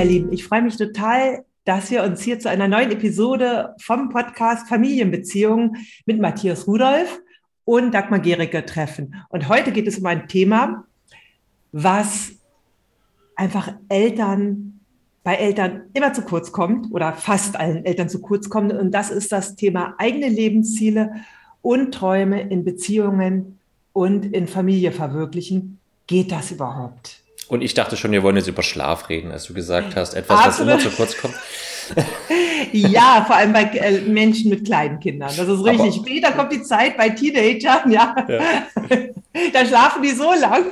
Ihr Lieben. Ich freue mich total, dass wir uns hier zu einer neuen Episode vom Podcast Familienbeziehungen mit Matthias Rudolph und Dagmar Gericke treffen. Und heute geht es um ein Thema, was einfach Eltern bei Eltern immer zu kurz kommt oder fast allen Eltern zu kurz kommt. Und das ist das Thema eigene Lebensziele und Träume in Beziehungen und in Familie verwirklichen. Geht das überhaupt? Und ich dachte schon, wir wollen jetzt über Schlaf reden, als du gesagt hast, etwas, Absolut. was immer zu kurz kommt. ja, vor allem bei äh, Menschen mit kleinen Kindern. Das ist richtig. Aber, Später kommt die Zeit bei Teenagern, ja. ja. da schlafen die so lang.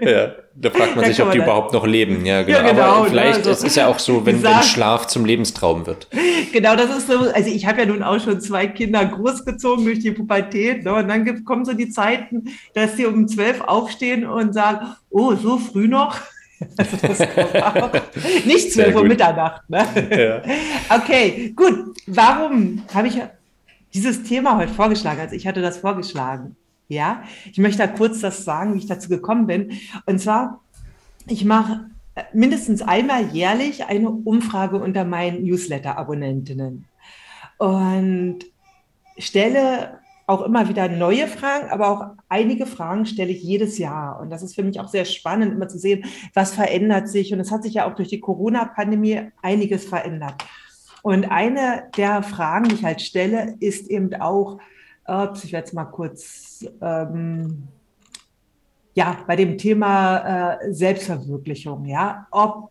Ja, da fragt man da sich, ob die das. überhaupt noch leben. Ja, genau. Ja, genau Aber vielleicht ne, also, es ist ja auch so, wenn, wenn Schlaf zum Lebenstraum wird. Genau, das ist so. Also ich habe ja nun auch schon zwei Kinder großgezogen durch die Pubertät. Ne? Und dann gibt, kommen so die Zeiten, dass die um zwölf aufstehen und sagen, oh, so früh noch. Also nicht zwölf Uhr Mitternacht. Ne? Ja. Okay, gut. Warum habe ich dieses Thema heute vorgeschlagen? Also ich hatte das vorgeschlagen. Ja, ich möchte da kurz das sagen, wie ich dazu gekommen bin. Und zwar, ich mache mindestens einmal jährlich eine Umfrage unter meinen Newsletter-Abonnentinnen und stelle auch immer wieder neue Fragen, aber auch einige Fragen stelle ich jedes Jahr. Und das ist für mich auch sehr spannend, immer zu sehen, was verändert sich. Und es hat sich ja auch durch die Corona-Pandemie einiges verändert. Und eine der Fragen, die ich halt stelle, ist eben auch, ups, ich werde es mal kurz, ähm, ja, bei dem Thema äh, Selbstverwirklichung, ja, ob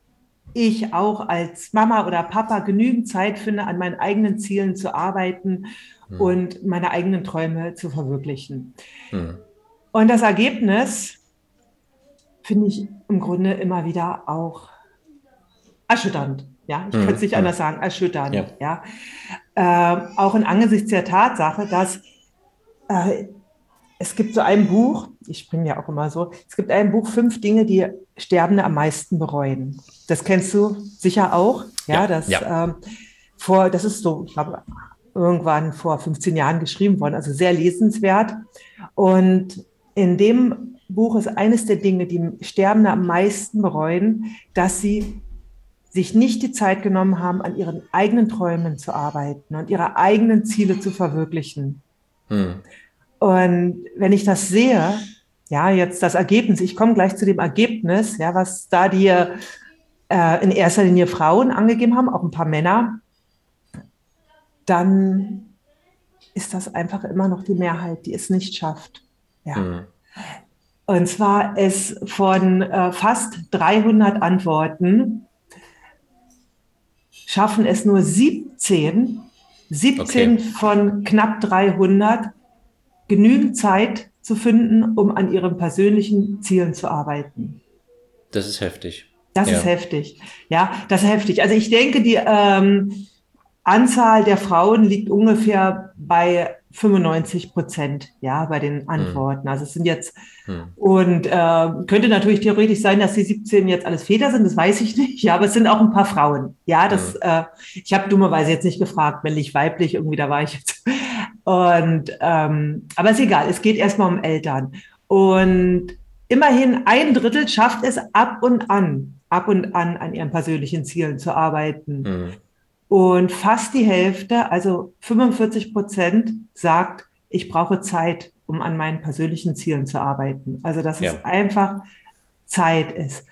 ich auch als Mama oder Papa genügend Zeit finde, an meinen eigenen Zielen zu arbeiten hm. und meine eigenen Träume zu verwirklichen. Hm. Und das Ergebnis finde ich im Grunde immer wieder auch erschütternd. Ja, ich hm. kann es nicht hm. anders sagen, erschütternd. Ja. ja. Äh, auch in angesichts der Tatsache, dass äh, es gibt so ein Buch, ich bin ja auch immer so, es gibt ein Buch, fünf Dinge, die Sterbende am meisten bereuen. Das kennst du sicher auch. Ja, ja das, ja. Ähm, vor, das ist so, ich glaube, irgendwann vor 15 Jahren geschrieben worden, also sehr lesenswert. Und in dem Buch ist eines der Dinge, die Sterbende am meisten bereuen, dass sie sich nicht die Zeit genommen haben, an ihren eigenen Träumen zu arbeiten und ihre eigenen Ziele zu verwirklichen. Hm. Und wenn ich das sehe, ja, jetzt das Ergebnis, ich komme gleich zu dem Ergebnis, ja, was da die äh, in erster Linie Frauen angegeben haben, auch ein paar Männer, dann ist das einfach immer noch die Mehrheit, die es nicht schafft. Ja. Mhm. Und zwar ist von äh, fast 300 Antworten schaffen es nur 17, 17 okay. von knapp 300 genügend Zeit zu finden, um an ihren persönlichen Zielen zu arbeiten. Das ist heftig. Das ja. ist heftig. Ja, das ist heftig. Also ich denke, die ähm, Anzahl der Frauen liegt ungefähr bei 95 Prozent, ja, bei den hm. Antworten. Also es sind jetzt, hm. und äh, könnte natürlich theoretisch sein, dass die 17 jetzt alles Väter sind, das weiß ich nicht, ja, aber es sind auch ein paar Frauen. Ja, das, hm. äh, ich habe dummerweise jetzt nicht gefragt, männlich, weiblich, irgendwie, da war ich jetzt. Und ähm, aber ist egal, es geht erstmal um Eltern. Und immerhin ein Drittel schafft es ab und an, ab und an an ihren persönlichen Zielen zu arbeiten. Hm. Und fast die Hälfte, also 45 Prozent, sagt, ich brauche Zeit, um an meinen persönlichen Zielen zu arbeiten. Also dass ja. es einfach Zeit ist.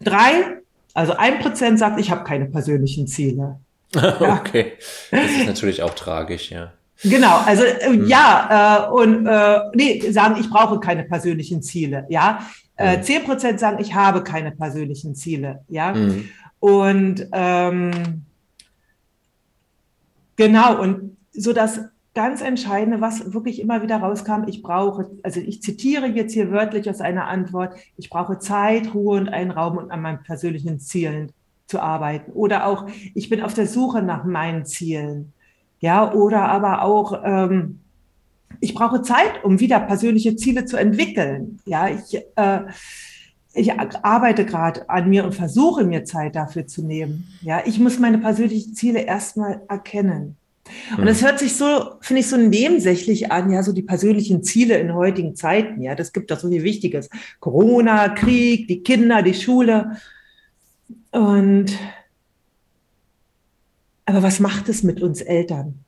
Drei, also ein Prozent sagt, ich habe keine persönlichen Ziele. okay, das ist natürlich auch tragisch, ja. Genau, also äh, hm. ja, äh, und äh, nee, sagen, ich brauche keine persönlichen Ziele, ja. Äh, 10 hm. Prozent sagen, ich habe keine persönlichen Ziele, ja. Hm. Und ähm, Genau, und so das ganz Entscheidende, was wirklich immer wieder rauskam, ich brauche, also ich zitiere jetzt hier wörtlich aus einer Antwort, ich brauche Zeit, Ruhe und einen Raum, um an meinen persönlichen Zielen zu arbeiten. Oder auch, ich bin auf der Suche nach meinen Zielen. Ja, oder aber auch, ähm, ich brauche Zeit, um wieder persönliche Ziele zu entwickeln. Ja, ich, äh, ich arbeite gerade an mir und versuche mir Zeit dafür zu nehmen. Ja, ich muss meine persönlichen Ziele erstmal erkennen. Und es hört sich so, finde ich, so nebensächlich an, ja, so die persönlichen Ziele in heutigen Zeiten. Ja, das gibt doch so viel Wichtiges. Corona, Krieg, die Kinder, die Schule. Und aber was macht es mit uns Eltern?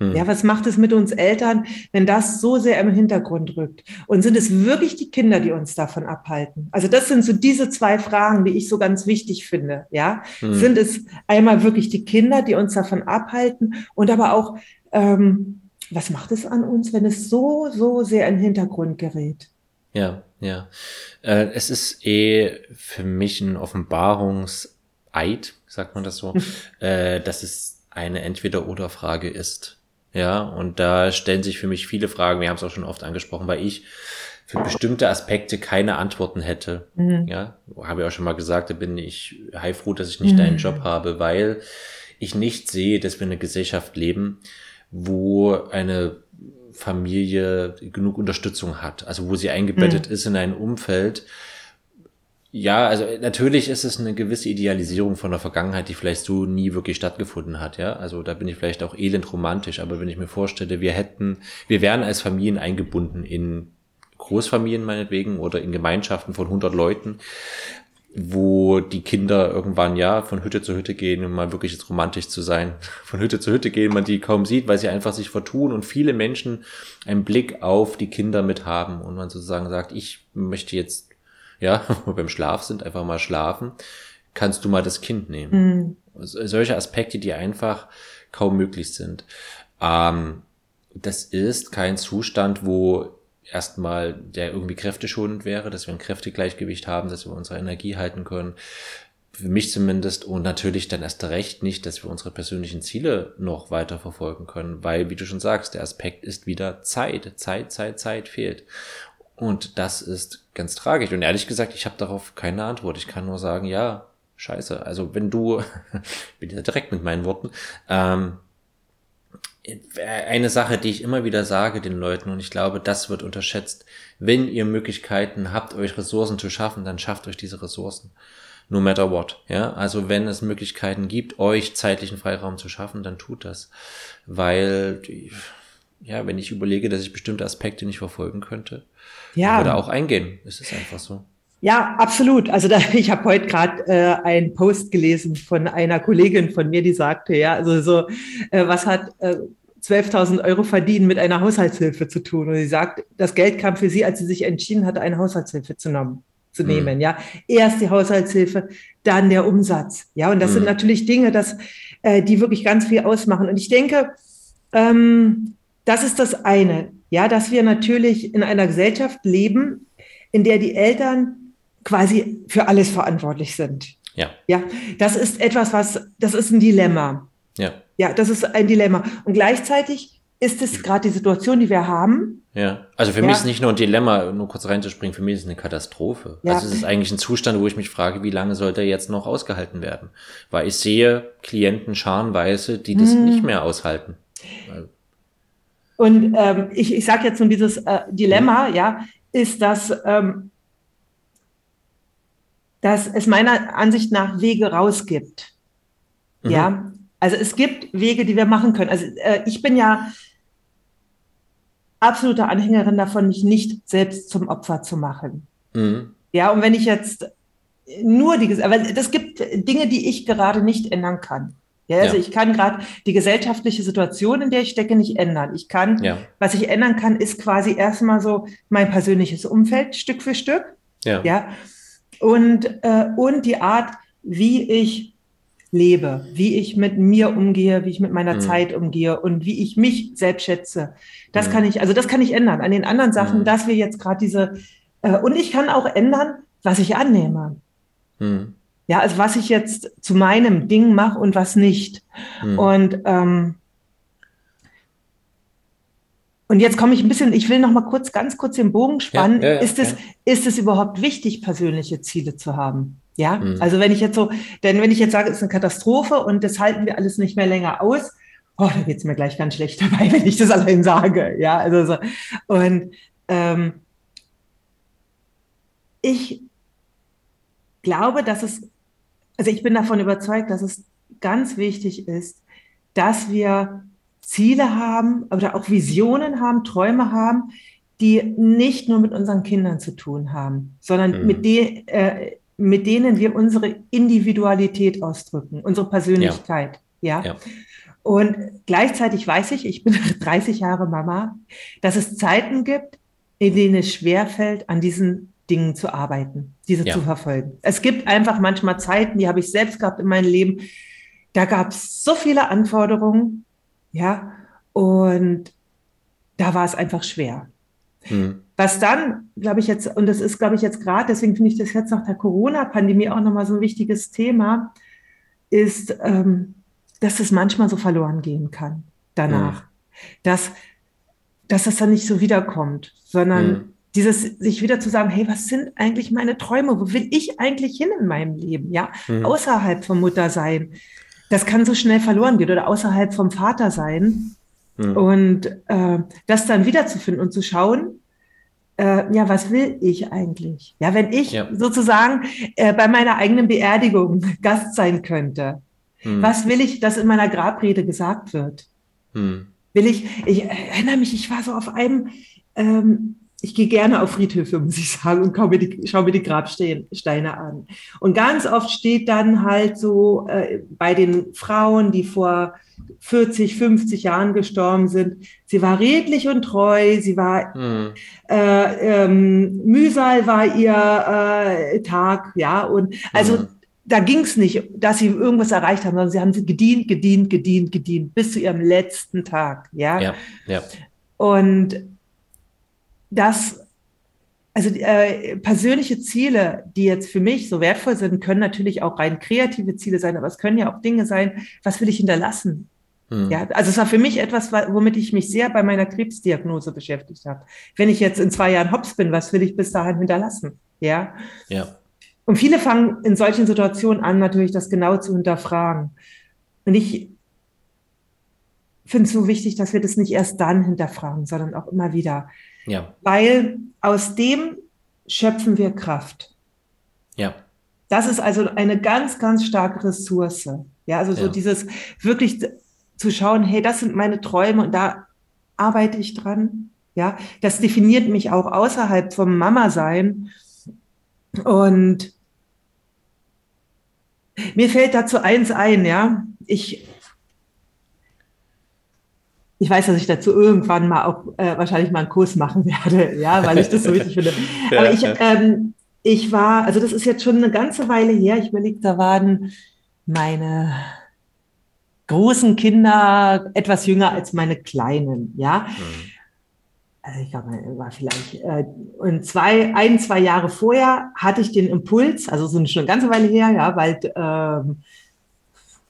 Hm. Ja, was macht es mit uns Eltern, wenn das so sehr im Hintergrund rückt? Und sind es wirklich die Kinder, die uns davon abhalten? Also das sind so diese zwei Fragen, die ich so ganz wichtig finde. Ja, hm. sind es einmal wirklich die Kinder, die uns davon abhalten und aber auch, ähm, was macht es an uns, wenn es so, so sehr in den Hintergrund gerät? Ja, ja. Äh, es ist eh für mich ein Offenbarungseid, sagt man das so, äh, dass es eine Entweder-Oder-Frage ist. Ja, und da stellen sich für mich viele Fragen. Wir haben es auch schon oft angesprochen, weil ich für bestimmte Aspekte keine Antworten hätte. Mhm. Ja, habe ich auch schon mal gesagt, da bin ich heilfroh, dass ich nicht mhm. deinen Job habe, weil ich nicht sehe, dass wir in einer Gesellschaft leben, wo eine Familie genug Unterstützung hat, also wo sie eingebettet mhm. ist in ein Umfeld, ja, also natürlich ist es eine gewisse Idealisierung von der Vergangenheit, die vielleicht so nie wirklich stattgefunden hat, ja. Also da bin ich vielleicht auch elend romantisch, aber wenn ich mir vorstelle, wir hätten, wir wären als Familien eingebunden in Großfamilien meinetwegen oder in Gemeinschaften von 100 Leuten, wo die Kinder irgendwann ja von Hütte zu Hütte gehen, um mal wirklich jetzt romantisch zu sein, von Hütte zu Hütte gehen, man die kaum sieht, weil sie einfach sich vertun und viele Menschen einen Blick auf die Kinder mit haben und man sozusagen sagt, ich möchte jetzt ja, wo wir beim Schlaf sind, einfach mal schlafen, kannst du mal das Kind nehmen. Mhm. Solche Aspekte, die einfach kaum möglich sind. Ähm, das ist kein Zustand, wo erstmal der irgendwie kräfteschonend wäre, dass wir ein Kräftegleichgewicht haben, dass wir unsere Energie halten können. Für mich zumindest und natürlich dann erst recht nicht, dass wir unsere persönlichen Ziele noch weiter verfolgen können, weil, wie du schon sagst, der Aspekt ist wieder Zeit. Zeit, Zeit, Zeit fehlt. Und das ist ganz tragisch. Und ehrlich gesagt, ich habe darauf keine Antwort. Ich kann nur sagen, ja, scheiße. Also wenn du, ich bin ja direkt mit meinen Worten, ähm, eine Sache, die ich immer wieder sage den Leuten, und ich glaube, das wird unterschätzt, wenn ihr Möglichkeiten habt, euch Ressourcen zu schaffen, dann schafft euch diese Ressourcen. No matter what. Ja, also wenn es Möglichkeiten gibt, euch zeitlichen Freiraum zu schaffen, dann tut das. Weil, ja, wenn ich überlege, dass ich bestimmte Aspekte nicht verfolgen könnte, ja. würde auch eingehen. Es ist einfach so. Ja, absolut. Also da, ich habe heute gerade äh, einen Post gelesen von einer Kollegin von mir, die sagte, ja, also so, äh, was hat äh, 12.000 Euro verdienen mit einer Haushaltshilfe zu tun? Und sie sagt, das Geld kam für sie, als sie sich entschieden hatte, eine Haushaltshilfe zu nehmen zu hm. nehmen, ja. Erst die Haushaltshilfe, dann der Umsatz, ja. Und das mhm. sind hm. natürlich Dinge, dass, äh, die wirklich ganz viel ausmachen. Und ich denke, ähm, das ist das eine. Ja, dass wir natürlich in einer Gesellschaft leben, in der die Eltern quasi für alles verantwortlich sind. Ja. Ja, das ist etwas, was, das ist ein Dilemma. Ja. Ja, das ist ein Dilemma. Und gleichzeitig ist es gerade die Situation, die wir haben. Ja, also für ja. mich ist nicht nur ein Dilemma, nur kurz reinzuspringen, für mich ist es eine Katastrophe. Ja. Also es ist eigentlich ein Zustand, wo ich mich frage, wie lange soll der jetzt noch ausgehalten werden? Weil ich sehe Klienten scharenweise, die das hm. nicht mehr aushalten. Und ähm, ich, ich sage jetzt nun dieses äh, Dilemma, ja, ist, dass, ähm, dass es meiner Ansicht nach Wege rausgibt. Mhm. Ja, also es gibt Wege, die wir machen können. Also äh, ich bin ja absolute Anhängerin davon, mich nicht selbst zum Opfer zu machen. Mhm. Ja, und wenn ich jetzt nur die, aber es gibt Dinge, die ich gerade nicht ändern kann. Ja, also ja. ich kann gerade die gesellschaftliche Situation, in der ich stecke, nicht ändern. Ich kann, ja. was ich ändern kann, ist quasi erstmal so mein persönliches Umfeld Stück für Stück. Ja. ja? Und, äh, und die Art, wie ich lebe, wie ich mit mir umgehe, wie ich mit meiner mhm. Zeit umgehe und wie ich mich selbst schätze. Das mhm. kann ich, also das kann ich ändern. An den anderen Sachen, mhm. dass wir jetzt gerade diese, äh, und ich kann auch ändern, was ich annehme. Mhm. Ja, also was ich jetzt zu meinem Ding mache und was nicht. Hm. Und ähm, und jetzt komme ich ein bisschen, ich will noch mal kurz, ganz kurz den Bogen spannen. Ja, ja, ja, ist, es, ist es überhaupt wichtig, persönliche Ziele zu haben? Ja, hm. also wenn ich jetzt so, denn wenn ich jetzt sage, es ist eine Katastrophe und das halten wir alles nicht mehr länger aus, oh, da geht es mir gleich ganz schlecht dabei, wenn ich das allein sage. Ja, also so. Und ähm, ich glaube, dass es also ich bin davon überzeugt, dass es ganz wichtig ist, dass wir Ziele haben oder auch Visionen haben, Träume haben, die nicht nur mit unseren Kindern zu tun haben, sondern mhm. mit, de, äh, mit denen wir unsere Individualität ausdrücken, unsere Persönlichkeit. Ja. ja. Und gleichzeitig weiß ich, ich bin 30 Jahre Mama, dass es Zeiten gibt, in denen es schwerfällt, an diesen Dingen zu arbeiten, diese ja. zu verfolgen. Es gibt einfach manchmal Zeiten, die habe ich selbst gehabt in meinem Leben, da gab es so viele Anforderungen, ja, und da war es einfach schwer. Mhm. Was dann, glaube ich jetzt, und das ist, glaube ich, jetzt gerade, deswegen finde ich das jetzt nach der Corona-Pandemie auch nochmal so ein wichtiges Thema, ist, ähm, dass es manchmal so verloren gehen kann danach. Mhm. Dass, dass das dann nicht so wiederkommt, sondern mhm. Dieses, sich wieder zu sagen, hey, was sind eigentlich meine Träume? Wo will ich eigentlich hin in meinem Leben? Ja, mhm. außerhalb vom Muttersein. Das kann so schnell verloren gehen oder außerhalb vom Vater sein. Mhm. Und äh, das dann wiederzufinden und zu schauen, äh, ja, was will ich eigentlich? Ja, wenn ich ja. sozusagen äh, bei meiner eigenen Beerdigung Gast sein könnte, hm. was will ich, dass in meiner Grabrede gesagt wird? Hm. Will ich, ich erinnere mich, ich war so auf einem, ähm, ich gehe gerne auf Friedhöfe, muss ich sagen, und schaue mir die, schau mir die Grabsteine an. Und ganz oft steht dann halt so äh, bei den Frauen, die vor 40, 50 Jahren gestorben sind. Sie war redlich und treu, sie war mhm. äh, ähm, Mühsal war ihr äh, Tag, ja, und also mhm. da ging es nicht, dass sie irgendwas erreicht haben, sondern sie haben gedient, gedient, gedient, gedient bis zu ihrem letzten Tag, ja. Ja, ja. Und das also äh, persönliche Ziele, die jetzt für mich so wertvoll sind, können natürlich auch rein kreative Ziele sein, aber es können ja auch Dinge sein, was will ich hinterlassen? Hm. Ja, also es war für mich etwas, womit ich mich sehr bei meiner Krebsdiagnose beschäftigt habe. Wenn ich jetzt in zwei Jahren Hops bin, was will ich bis dahin hinterlassen? Ja. Ja. Und viele fangen in solchen Situationen an, natürlich das genau zu hinterfragen. Und ich finde es so wichtig, dass wir das nicht erst dann hinterfragen, sondern auch immer wieder. Ja. Weil aus dem schöpfen wir Kraft. Ja. Das ist also eine ganz, ganz starke Ressource. Ja, also so ja. dieses wirklich zu schauen, hey, das sind meine Träume und da arbeite ich dran. Ja, das definiert mich auch außerhalb vom Mama-Sein. Und mir fällt dazu eins ein, ja. Ich, ich weiß, dass ich dazu irgendwann mal auch äh, wahrscheinlich mal einen Kurs machen werde, ja, weil ich das so wichtig finde. Aber ich, ähm, ich war, also das ist jetzt schon eine ganze Weile her, ich überlege, da waren meine großen Kinder etwas jünger als meine kleinen, ja. Mhm. Also ich glaube, war vielleicht äh, und zwei, ein, zwei Jahre vorher hatte ich den Impuls, also so schon eine ganze Weile her, ja, bald äh,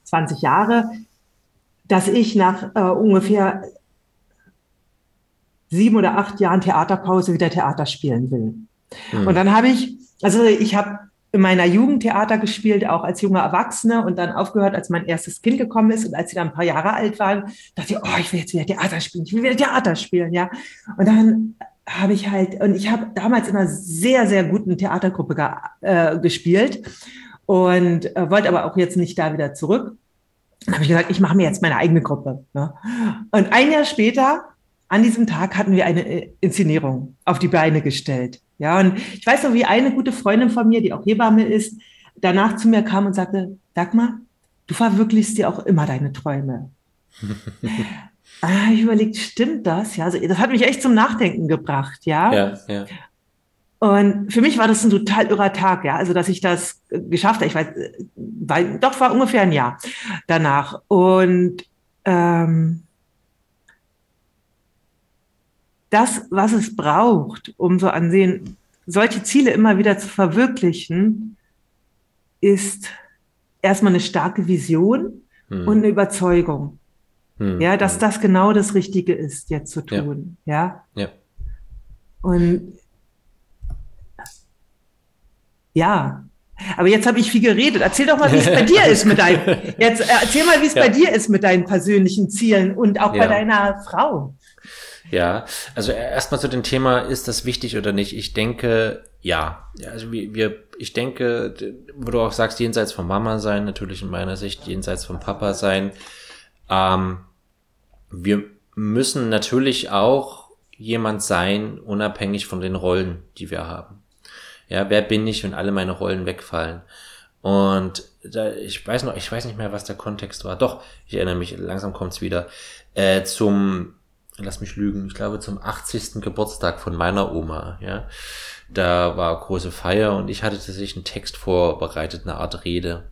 20 Jahre, dass ich nach äh, ungefähr sieben oder acht Jahren Theaterpause wieder Theater spielen will. Mhm. Und dann habe ich, also ich habe in meiner Jugend Theater gespielt, auch als junger Erwachsene und dann aufgehört, als mein erstes Kind gekommen ist und als sie dann ein paar Jahre alt waren, dachte ich, oh, ich will jetzt wieder Theater spielen, ich will wieder Theater spielen, ja. Und dann habe ich halt, und ich habe damals in einer sehr, sehr guten Theatergruppe äh, gespielt und äh, wollte aber auch jetzt nicht da wieder zurück. Dann habe ich gesagt, ich mache mir jetzt meine eigene Gruppe. Ne? Und ein Jahr später, an diesem Tag, hatten wir eine äh, Inszenierung auf die Beine gestellt. Ja, und ich weiß noch, wie eine gute Freundin von mir, die auch Hebamme ist, danach zu mir kam und sagte, Dagmar, du verwirklichst dir auch immer deine Träume. ah, ich überlegt, stimmt das? Ja, also das hat mich echt zum Nachdenken gebracht, ja. Ja, ja. Und für mich war das ein total irrer Tag, ja, also dass ich das geschafft habe. Ich weiß, weil, doch war ungefähr ein Jahr danach. Und ähm, das, was es braucht, um so ansehen, solche Ziele immer wieder zu verwirklichen, ist erstmal eine starke Vision hm. und eine Überzeugung. Hm. Ja, dass hm. das genau das Richtige ist, jetzt zu tun. Ja. Ja. ja. Und ja, aber jetzt habe ich viel geredet. Erzähl doch mal, wie es bei dir ist mit deinen. Jetzt äh, erzähl mal, wie es ja. bei dir ist mit deinen persönlichen Zielen und auch ja. bei deiner Frau. Ja, also erstmal zu dem Thema, ist das wichtig oder nicht? Ich denke, ja. Also wir, ich denke, wo du auch sagst, jenseits von Mama sein, natürlich in meiner Sicht, jenseits von Papa sein. Ähm, wir müssen natürlich auch jemand sein, unabhängig von den Rollen, die wir haben. Ja, wer bin ich, wenn alle meine Rollen wegfallen? Und da, ich weiß noch, ich weiß nicht mehr, was der Kontext war. Doch, ich erinnere mich, langsam kommt's wieder. Äh, zum, lass mich lügen, ich glaube zum 80. Geburtstag von meiner Oma, ja. Da war große Feier und ich hatte tatsächlich einen Text vorbereitet, eine Art Rede.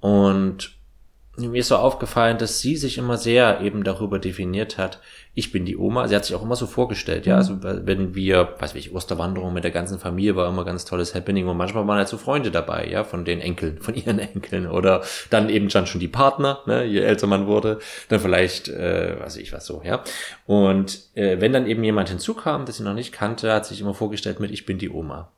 Und mir ist so aufgefallen, dass sie sich immer sehr eben darüber definiert hat, ich bin die Oma. Sie hat sich auch immer so vorgestellt, ja. Mhm. Also wenn wir, weiß ich, Osterwanderung mit der ganzen Familie war immer ganz tolles Happening und manchmal waren halt so Freunde dabei, ja, von den Enkeln, von ihren Enkeln oder dann eben dann schon die Partner, ne, je älter man wurde, dann vielleicht, äh, weiß ich was so, ja. Und äh, wenn dann eben jemand hinzukam, das sie noch nicht kannte, hat sich immer vorgestellt mit, ich bin die Oma.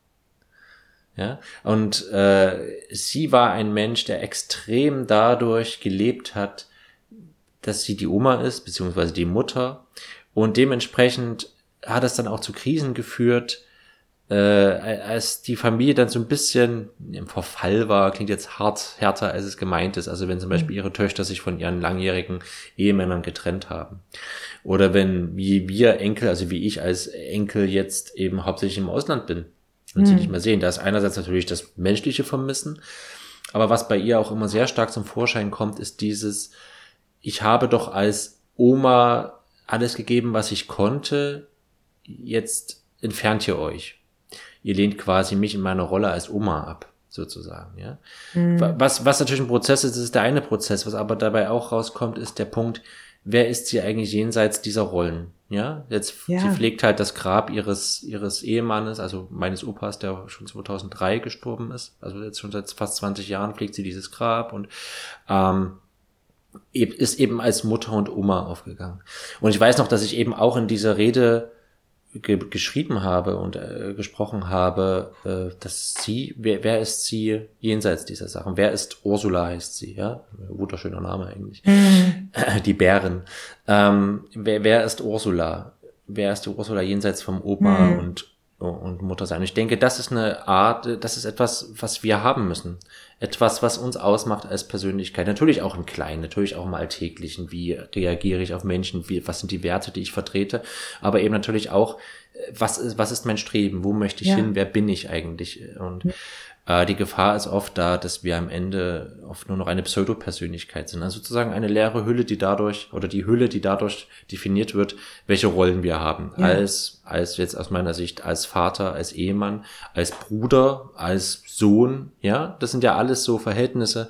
Ja, und äh, sie war ein Mensch, der extrem dadurch gelebt hat, dass sie die Oma ist, beziehungsweise die Mutter. Und dementsprechend hat es dann auch zu Krisen geführt, äh, als die Familie dann so ein bisschen im Verfall war, klingt jetzt hart, härter, als es gemeint ist. Also wenn zum Beispiel mhm. ihre Töchter sich von ihren langjährigen Ehemännern getrennt haben. Oder wenn, wie wir Enkel, also wie ich als Enkel jetzt eben hauptsächlich im Ausland bin mhm. sie nicht mehr sehen. Da ist einerseits natürlich das menschliche Vermissen, aber was bei ihr auch immer sehr stark zum Vorschein kommt, ist dieses, ich habe doch als Oma alles gegeben, was ich konnte, jetzt entfernt ihr euch. Ihr lehnt quasi mich in meiner Rolle als Oma ab, sozusagen, ja. Mhm. Was, was natürlich ein Prozess ist, ist der eine Prozess, was aber dabei auch rauskommt, ist der Punkt, wer ist sie eigentlich jenseits dieser Rollen? Ja, jetzt ja. sie pflegt halt das Grab ihres ihres Ehemannes, also meines Opas, der schon 2003 gestorben ist. Also jetzt schon seit fast 20 Jahren pflegt sie dieses Grab und ähm, ist eben als Mutter und Oma aufgegangen. Und ich weiß noch, dass ich eben auch in dieser Rede ge geschrieben habe und äh, gesprochen habe, äh, dass sie, wer, wer ist sie jenseits dieser Sachen? Wer ist Ursula heißt sie, ja? Wunderschöner Name eigentlich. Mhm. Die Bären. Ähm, wer, wer ist Ursula? Wer ist die Ursula jenseits vom Opa mhm. und und Mutter sein. Ich denke, das ist eine Art, das ist etwas, was wir haben müssen. Etwas, was uns ausmacht als Persönlichkeit. Natürlich auch im Kleinen, natürlich auch im Alltäglichen. Wie reagiere ich auf Menschen? Wie, was sind die Werte, die ich vertrete? Aber eben natürlich auch, was ist, was ist mein Streben? Wo möchte ich ja. hin? Wer bin ich eigentlich? Und äh, die Gefahr ist oft da, dass wir am Ende oft nur noch eine Pseudopersönlichkeit sind. Also sozusagen eine leere Hülle, die dadurch, oder die Hülle, die dadurch definiert wird, welche Rollen wir haben. Ja. Als, als jetzt aus meiner Sicht, als Vater, als Ehemann, als Bruder, als Sohn, ja, das sind ja alles so Verhältnisse.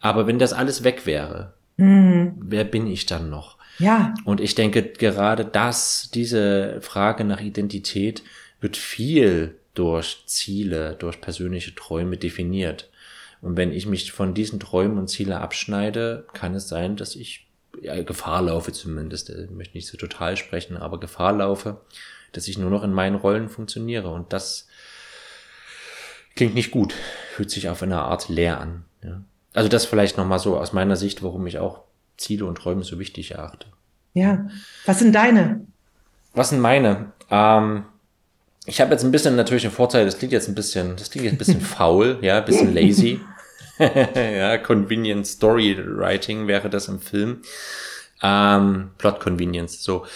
Aber wenn das alles weg wäre, mhm. wer bin ich dann noch? Ja. Und ich denke, gerade das, diese Frage nach Identität wird viel durch Ziele, durch persönliche Träume definiert. Und wenn ich mich von diesen Träumen und Ziele abschneide, kann es sein, dass ich ja, Gefahr laufe zumindest, ich möchte nicht so total sprechen, aber Gefahr laufe, dass ich nur noch in meinen Rollen funktioniere. Und das klingt nicht gut, fühlt sich auf eine Art leer an. Ja. Also das vielleicht nochmal so aus meiner Sicht, warum ich auch Ziele und Träume so wichtig erachte. Ja, was sind deine? Was sind meine? Ähm, ich habe jetzt ein bisschen natürlich einen Vorteil, das klingt jetzt ein bisschen, das klingt jetzt ein bisschen faul, ja, ein bisschen lazy. ja, Convenient Story Writing wäre das im Film. Ähm, Plot Convenience, so.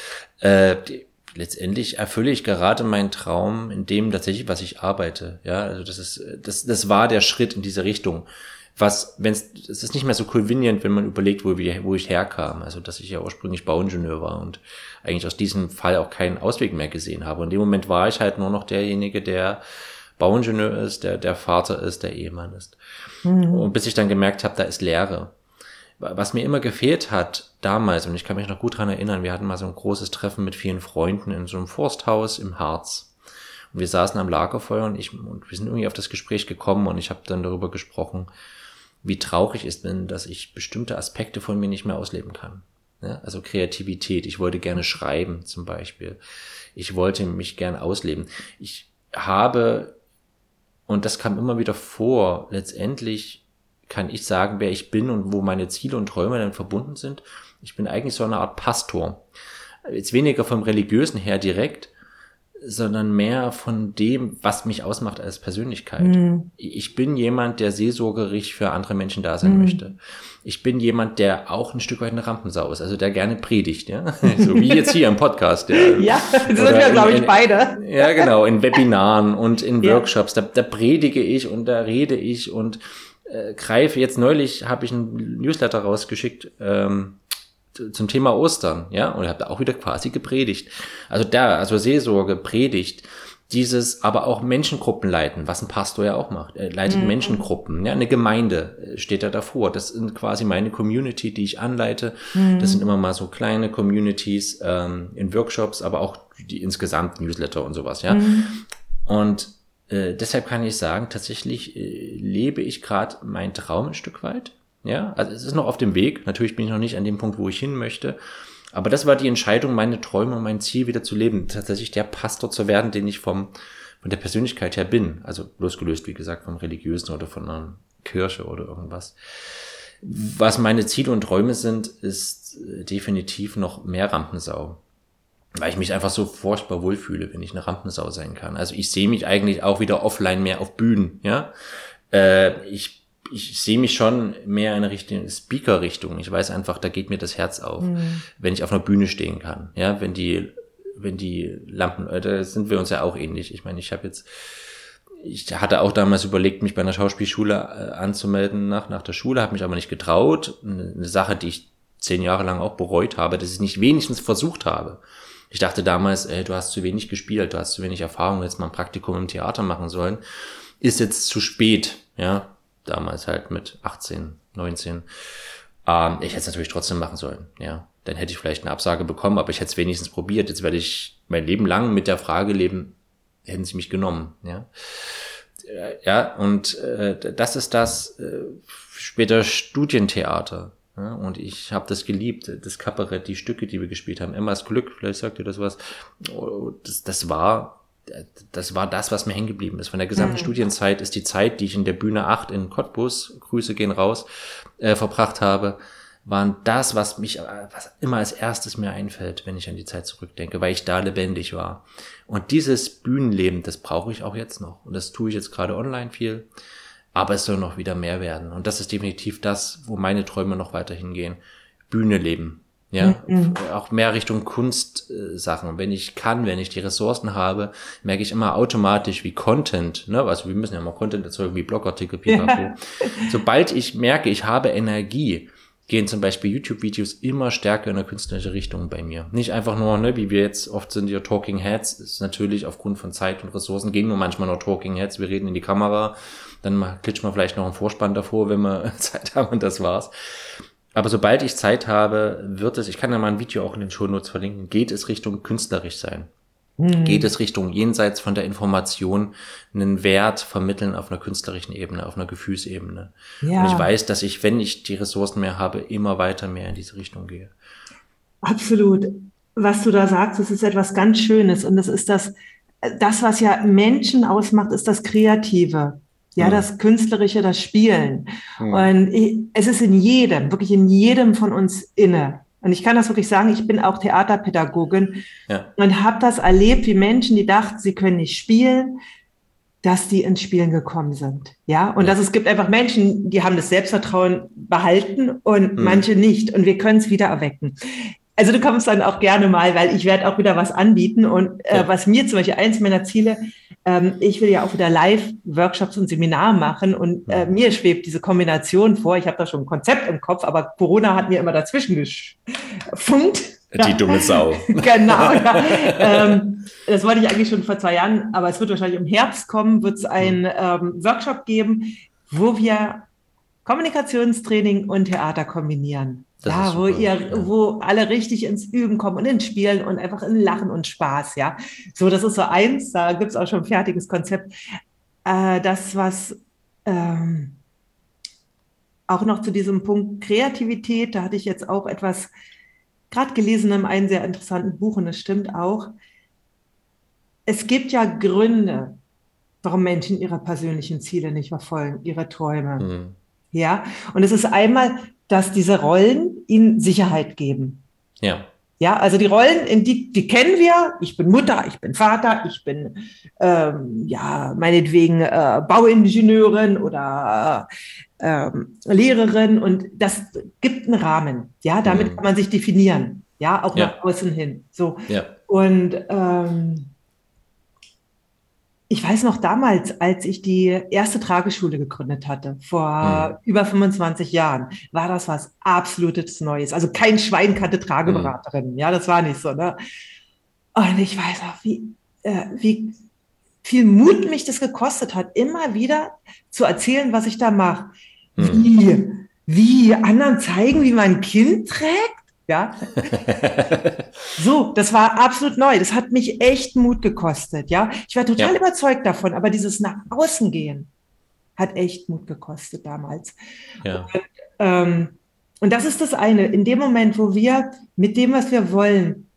Äh, die, letztendlich erfülle ich gerade meinen Traum in dem tatsächlich, was ich arbeite. Ja, also das ist, das, das war der Schritt in diese Richtung was, wenn es, es ist nicht mehr so convenient, wenn man überlegt, wo, wo ich herkam. Also, dass ich ja ursprünglich Bauingenieur war und eigentlich aus diesem Fall auch keinen Ausweg mehr gesehen habe. Und in dem Moment war ich halt nur noch derjenige, der Bauingenieur ist, der, der Vater ist, der Ehemann ist. Mhm. Und bis ich dann gemerkt habe, da ist Leere. Was mir immer gefehlt hat damals, und ich kann mich noch gut dran erinnern, wir hatten mal so ein großes Treffen mit vielen Freunden in so einem Forsthaus im Harz. Und wir saßen am Lagerfeuer und ich, und wir sind irgendwie auf das Gespräch gekommen und ich habe dann darüber gesprochen, wie traurig ist denn, dass ich bestimmte Aspekte von mir nicht mehr ausleben kann. Ja, also Kreativität. Ich wollte gerne schreiben zum Beispiel. Ich wollte mich gern ausleben. Ich habe, und das kam immer wieder vor, letztendlich kann ich sagen, wer ich bin und wo meine Ziele und Träume dann verbunden sind. Ich bin eigentlich so eine Art Pastor. Jetzt weniger vom religiösen her direkt, sondern mehr von dem, was mich ausmacht als Persönlichkeit. Mhm. Ich bin jemand, der seelsorgerig für andere Menschen da sein mhm. möchte. Ich bin jemand, der auch ein Stück weit eine Rampensau ist, also der gerne predigt, ja. So wie jetzt hier im Podcast. Ja, ja das sind wir, glaube ich, beide. Ja, genau, in Webinaren und in Workshops, da, da predige ich und da rede ich und äh, greife. Jetzt neulich habe ich ein Newsletter rausgeschickt, ähm, zum Thema Ostern, ja, und ich habe da auch wieder quasi gepredigt. Also da, also Seelsorge, Predigt, dieses aber auch Menschengruppen leiten, was ein Pastor ja auch macht. Er leitet mhm. Menschengruppen, ja, eine Gemeinde äh, steht da davor. Das sind quasi meine Community, die ich anleite. Mhm. Das sind immer mal so kleine Communities ähm, in Workshops, aber auch die insgesamt Newsletter und sowas, ja. Mhm. Und äh, deshalb kann ich sagen, tatsächlich äh, lebe ich gerade mein Traum ein Stück weit. Ja, also es ist noch auf dem Weg. Natürlich bin ich noch nicht an dem Punkt, wo ich hin möchte. Aber das war die Entscheidung, meine Träume und mein Ziel wieder zu leben. Tatsächlich der Pastor zu werden, den ich vom, von der Persönlichkeit her bin. Also losgelöst, wie gesagt, vom Religiösen oder von einer Kirche oder irgendwas. Was meine Ziele und Träume sind, ist äh, definitiv noch mehr Rampensau. Weil ich mich einfach so furchtbar wohlfühle, wenn ich eine Rampensau sein kann. Also ich sehe mich eigentlich auch wieder offline mehr auf Bühnen, ja. Äh, ich ich sehe mich schon mehr in Richtung Speaker-Richtung. Ich weiß einfach, da geht mir das Herz auf, mhm. wenn ich auf einer Bühne stehen kann. Ja, wenn die, wenn die Lampen, äh, da sind wir uns ja auch ähnlich. Ich meine, ich habe jetzt, ich hatte auch damals überlegt, mich bei einer Schauspielschule äh, anzumelden nach, nach der Schule, habe mich aber nicht getraut. Eine, eine Sache, die ich zehn Jahre lang auch bereut habe, dass ich nicht wenigstens versucht habe. Ich dachte damals, ey, du hast zu wenig gespielt, du hast zu wenig Erfahrung, jetzt mal ein Praktikum im Theater machen sollen. Ist jetzt zu spät, ja damals halt mit 18, 19. Ähm, ich hätte es natürlich trotzdem machen sollen, ja. Dann hätte ich vielleicht eine Absage bekommen, aber ich hätte es wenigstens probiert. Jetzt werde ich mein Leben lang mit der Frage leben, hätten sie mich genommen, ja. Äh, ja, und äh, das ist das äh, später Studientheater. Ja, und ich habe das geliebt, das Kabarett, die Stücke, die wir gespielt haben. Emmas Glück, vielleicht sagt ihr das was. Oh, das, das war das war das, was mir hängen geblieben ist. Von der gesamten mhm. Studienzeit ist die Zeit, die ich in der Bühne 8 in Cottbus, Grüße gehen raus, äh, verbracht habe, waren das, was mich, äh, was immer als erstes mir einfällt, wenn ich an die Zeit zurückdenke, weil ich da lebendig war. Und dieses Bühnenleben, das brauche ich auch jetzt noch. Und das tue ich jetzt gerade online viel. Aber es soll noch wieder mehr werden. Und das ist definitiv das, wo meine Träume noch weiterhin gehen. Bühne leben. Ja, mhm. auch mehr Richtung Kunstsachen. wenn ich kann, wenn ich die Ressourcen habe, merke ich immer automatisch, wie Content, ne, also wir müssen ja mal Content erzeugen, wie Blogartikel, pipapo. Ja. Sobald ich merke, ich habe Energie, gehen zum Beispiel YouTube-Videos immer stärker in eine künstlerische Richtung bei mir. Nicht einfach nur, ne, wie wir jetzt oft sind, hier Talking Heads, ist natürlich aufgrund von Zeit und Ressourcen, gehen nur manchmal noch Talking Heads, wir reden in die Kamera, dann klitscht man vielleicht noch einen Vorspann davor, wenn wir Zeit haben und das war's. Aber sobald ich Zeit habe, wird es, ich kann ja mal ein Video auch in den Shownotes verlinken, geht es Richtung künstlerisch sein. Mhm. Geht es Richtung jenseits von der Information einen Wert vermitteln auf einer künstlerischen Ebene, auf einer Gefühlsebene. Ja. Und ich weiß, dass ich, wenn ich die Ressourcen mehr habe, immer weiter mehr in diese Richtung gehe. Absolut. Was du da sagst, das ist etwas ganz Schönes. Und das ist das, das, was ja Menschen ausmacht, ist das Kreative. Ja, das Künstlerische, das Spielen. Und ich, es ist in jedem, wirklich in jedem von uns inne. Und ich kann das wirklich sagen, ich bin auch Theaterpädagogin ja. und habe das erlebt, wie Menschen, die dachten, sie können nicht spielen, dass die ins Spielen gekommen sind. Ja, und ja. dass es gibt einfach Menschen, die haben das Selbstvertrauen behalten und mhm. manche nicht. Und wir können es wieder erwecken. Also du kommst dann auch gerne mal, weil ich werde auch wieder was anbieten. Und äh, ja. was mir zum Beispiel eins meiner Ziele, ähm, ich will ja auch wieder Live-Workshops und Seminare machen. Und äh, mir schwebt diese Kombination vor. Ich habe da schon ein Konzept im Kopf, aber Corona hat mir immer dazwischen gefunkt. Die dumme Sau. genau, ja. ähm, das wollte ich eigentlich schon vor zwei Jahren, aber es wird wahrscheinlich im Herbst kommen, wird es einen ähm, Workshop geben, wo wir Kommunikationstraining und Theater kombinieren. Das ja, wo ihr, wo alle richtig ins Üben kommen und ins Spielen und einfach in Lachen und Spaß, ja. So, das ist so eins, da gibt's auch schon ein fertiges Konzept. Äh, das, was ähm, auch noch zu diesem Punkt Kreativität, da hatte ich jetzt auch etwas gerade gelesen in einem sehr interessanten Buch und es stimmt auch. Es gibt ja Gründe, warum Menschen ihre persönlichen Ziele nicht verfolgen, ihre Träume. Mhm. Ja, und es ist einmal dass diese Rollen ihnen Sicherheit geben. Ja. Ja, also die Rollen, in die, die kennen wir. Ich bin Mutter, ich bin Vater, ich bin ähm, ja meinetwegen äh, Bauingenieurin oder äh, Lehrerin und das gibt einen Rahmen. Ja, damit mhm. kann man sich definieren. Ja, auch ja. nach außen hin. So. Ja. Und ähm, ich weiß noch damals, als ich die erste Trageschule gegründet hatte, vor mhm. über 25 Jahren, war das was absolutes Neues. Also kein Schwein kannte Trageberaterin. Mhm. Ja, das war nicht so. Ne? Und ich weiß auch, wie, äh, wie viel Mut mich das gekostet hat, immer wieder zu erzählen, was ich da mache. Mhm. Wie, wie anderen zeigen, wie man ein Kind trägt? Ja. so, das war absolut neu. Das hat mich echt Mut gekostet. Ja, ich war total ja. überzeugt davon, aber dieses nach außen gehen hat echt Mut gekostet damals. Ja. Und, ähm, und das ist das eine. In dem Moment, wo wir mit dem, was wir wollen,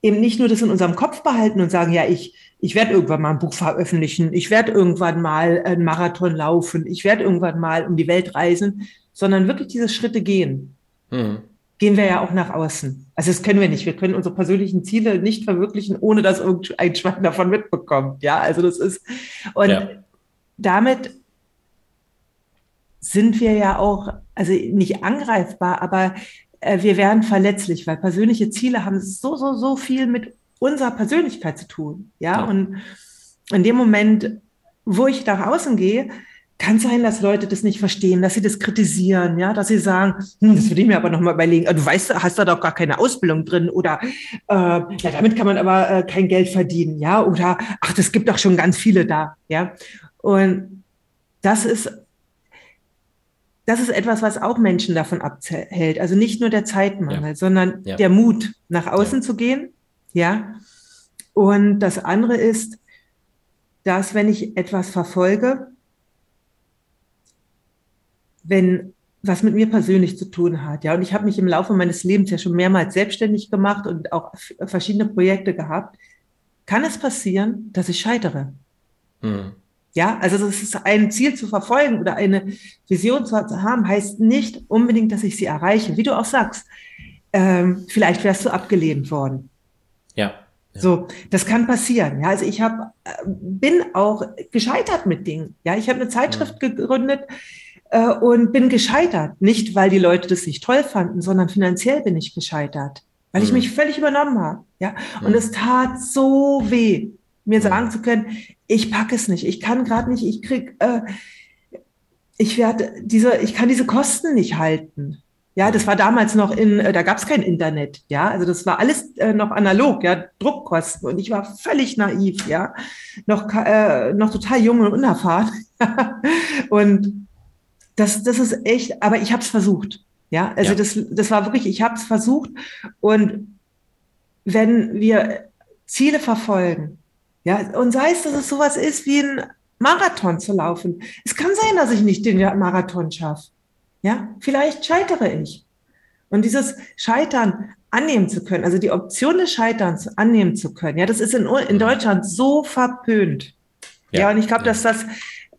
eben nicht nur das in unserem Kopf behalten und sagen, ja, ich, ich werde irgendwann mal ein Buch veröffentlichen, ich werde irgendwann mal einen Marathon laufen, ich werde irgendwann mal um die Welt reisen, sondern wirklich diese Schritte gehen. Mhm gehen wir ja auch nach außen. Also das können wir nicht. Wir können unsere persönlichen Ziele nicht verwirklichen, ohne dass irgendein Schwein davon mitbekommt. Ja, also das ist, und ja. damit sind wir ja auch, also nicht angreifbar, aber äh, wir werden verletzlich, weil persönliche Ziele haben so, so, so viel mit unserer Persönlichkeit zu tun. Ja, ja. und in dem Moment, wo ich nach außen gehe, kann sein, dass Leute das nicht verstehen, dass sie das kritisieren, ja, dass sie sagen, hm, das würde ich mir aber nochmal überlegen, du weißt, hast da doch gar keine Ausbildung drin oder äh, ja, damit kann man aber äh, kein Geld verdienen, ja, oder ach, das gibt doch schon ganz viele da, ja. Und das ist das ist etwas, was auch Menschen davon abhält. Also nicht nur der Zeitmangel, ja. sondern ja. der Mut, nach außen zu gehen, ja. Und das andere ist, dass wenn ich etwas verfolge, wenn was mit mir persönlich zu tun hat. Ja, und ich habe mich im Laufe meines Lebens ja schon mehrmals selbstständig gemacht und auch verschiedene Projekte gehabt. Kann es passieren, dass ich scheitere? Mhm. Ja, also das ist ein Ziel zu verfolgen oder eine Vision zu haben, heißt nicht unbedingt, dass ich sie erreiche. Wie du auch sagst, ähm, vielleicht wärst du abgelehnt worden. Ja. ja. So, das kann passieren. Ja, also ich habe, äh, bin auch gescheitert mit Dingen. Ja, ich habe eine Zeitschrift mhm. gegründet, äh, und bin gescheitert. Nicht, weil die Leute das nicht toll fanden, sondern finanziell bin ich gescheitert, weil ich mhm. mich völlig übernommen habe. Ja, und mhm. es tat so weh, mir mhm. sagen zu können, ich packe es nicht, ich kann gerade nicht, ich krieg, äh, ich werde diese, ich kann diese Kosten nicht halten. Ja, das war damals noch in, äh, da gab es kein Internet, ja, also das war alles äh, noch analog, ja, Druckkosten und ich war völlig naiv, ja, noch äh, noch total jung und unerfahren und das, das ist echt, aber ich habe es versucht. Ja, also ja. Das, das war wirklich, ich habe es versucht. Und wenn wir Ziele verfolgen, ja, und sei es, dass es sowas ist wie ein Marathon zu laufen. Es kann sein, dass ich nicht den Marathon schaffe. Ja, vielleicht scheitere ich. Und dieses Scheitern annehmen zu können, also die Option des Scheiterns annehmen zu können, ja, das ist in, in Deutschland so verpönt. Ja, ja und ich glaube, dass das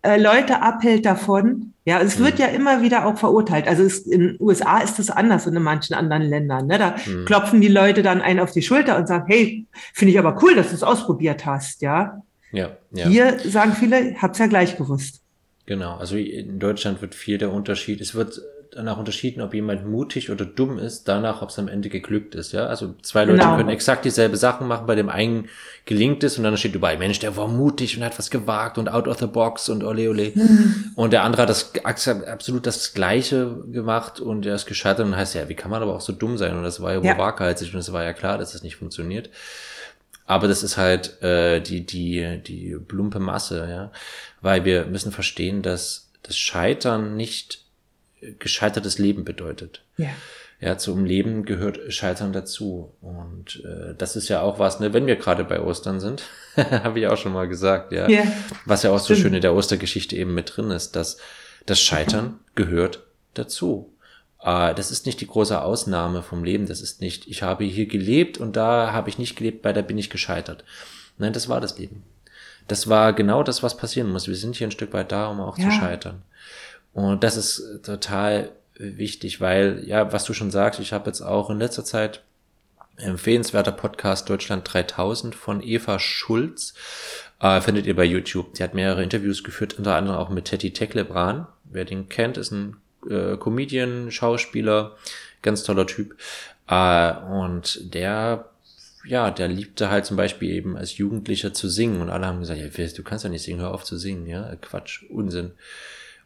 äh, Leute abhält davon. Ja, es wird mhm. ja immer wieder auch verurteilt. Also es, in den USA ist das anders und in manchen anderen Ländern. Ne? Da mhm. klopfen die Leute dann einen auf die Schulter und sagen, hey, finde ich aber cool, dass du es ausprobiert hast. Ja? Ja, ja. Hier sagen viele, hab's ja gleich gewusst. Genau, also in Deutschland wird viel der Unterschied. Es wird danach unterschieden, ob jemand mutig oder dumm ist, danach, ob es am Ende geglückt ist. Ja, also zwei Leute genau. können exakt dieselbe Sachen machen. Bei dem einen gelingt es und dann steht überall, Mensch, der war mutig und hat was gewagt und out of the box und ole ole. Mhm. Und der andere hat das absolut das Gleiche gemacht und er ist gescheitert und heißt ja, wie kann man aber auch so dumm sein? Und das war ja, ja. waghalsig und es war ja klar, dass das nicht funktioniert. Aber das ist halt äh, die die die plumpe Masse, ja, weil wir müssen verstehen, dass das Scheitern nicht gescheitertes Leben bedeutet. Ja. Ja, zum Leben gehört Scheitern dazu. Und äh, das ist ja auch was, ne, wenn wir gerade bei Ostern sind, habe ich auch schon mal gesagt, ja. ja. Was ja auch so schön in der Ostergeschichte eben mit drin ist, dass das Scheitern gehört dazu. Äh, das ist nicht die große Ausnahme vom Leben. Das ist nicht, ich habe hier gelebt und da habe ich nicht gelebt, weil da bin ich gescheitert. Nein, das war das Leben. Das war genau das, was passieren muss. Wir sind hier ein Stück weit da, um auch ja. zu scheitern. Und das ist total wichtig, weil, ja, was du schon sagst, ich habe jetzt auch in letzter Zeit Empfehlenswerter Podcast Deutschland 3000 von Eva Schulz. Äh, findet ihr bei YouTube. Sie hat mehrere Interviews geführt, unter anderem auch mit Teddy Teklebran. Wer den kennt, ist ein äh, Comedian, Schauspieler, ganz toller Typ. Äh, und der ja, der liebte halt zum Beispiel eben als Jugendlicher zu singen und alle haben gesagt, ja, du kannst ja nicht singen, hör auf zu singen, ja, Quatsch, Unsinn.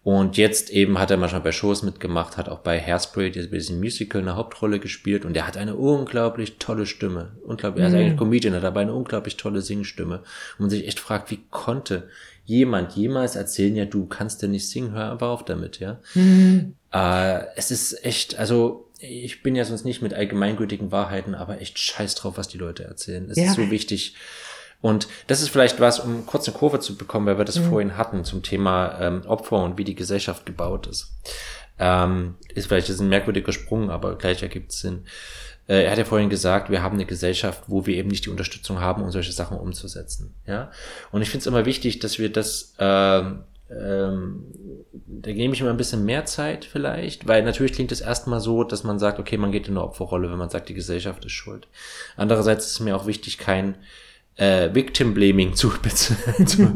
Und jetzt eben hat er manchmal bei Shows mitgemacht, hat auch bei Hairspray, diesem Musical, eine Hauptrolle gespielt und er hat eine unglaublich tolle Stimme. Unglaublich, er ist eigentlich mhm. Comedian, hat aber eine unglaublich tolle Singstimme. Und man sich echt fragt, wie konnte jemand jemals erzählen, ja, du kannst ja nicht singen, hör einfach auf damit, ja. Mhm. Äh, es ist echt, also ich bin ja sonst nicht mit allgemeingültigen Wahrheiten, aber echt scheiß drauf, was die Leute erzählen. Es ja. ist so wichtig, und das ist vielleicht was, um kurz eine Kurve zu bekommen, weil wir das mhm. vorhin hatten zum Thema ähm, Opfer und wie die Gesellschaft gebaut ist. Ähm, ist vielleicht ist ein merkwürdiger Sprung, aber gleich ergibt es Sinn. Äh, er hat ja vorhin gesagt, wir haben eine Gesellschaft, wo wir eben nicht die Unterstützung haben, um solche Sachen umzusetzen. Ja, und ich finde es immer wichtig, dass wir das ähm, ähm, da nehme ich immer ein bisschen mehr Zeit vielleicht, weil natürlich klingt es erstmal so, dass man sagt, okay, man geht in eine Opferrolle, wenn man sagt, die Gesellschaft ist schuld. Andererseits ist es mir auch wichtig, kein äh, Victim Blaming zu, zu,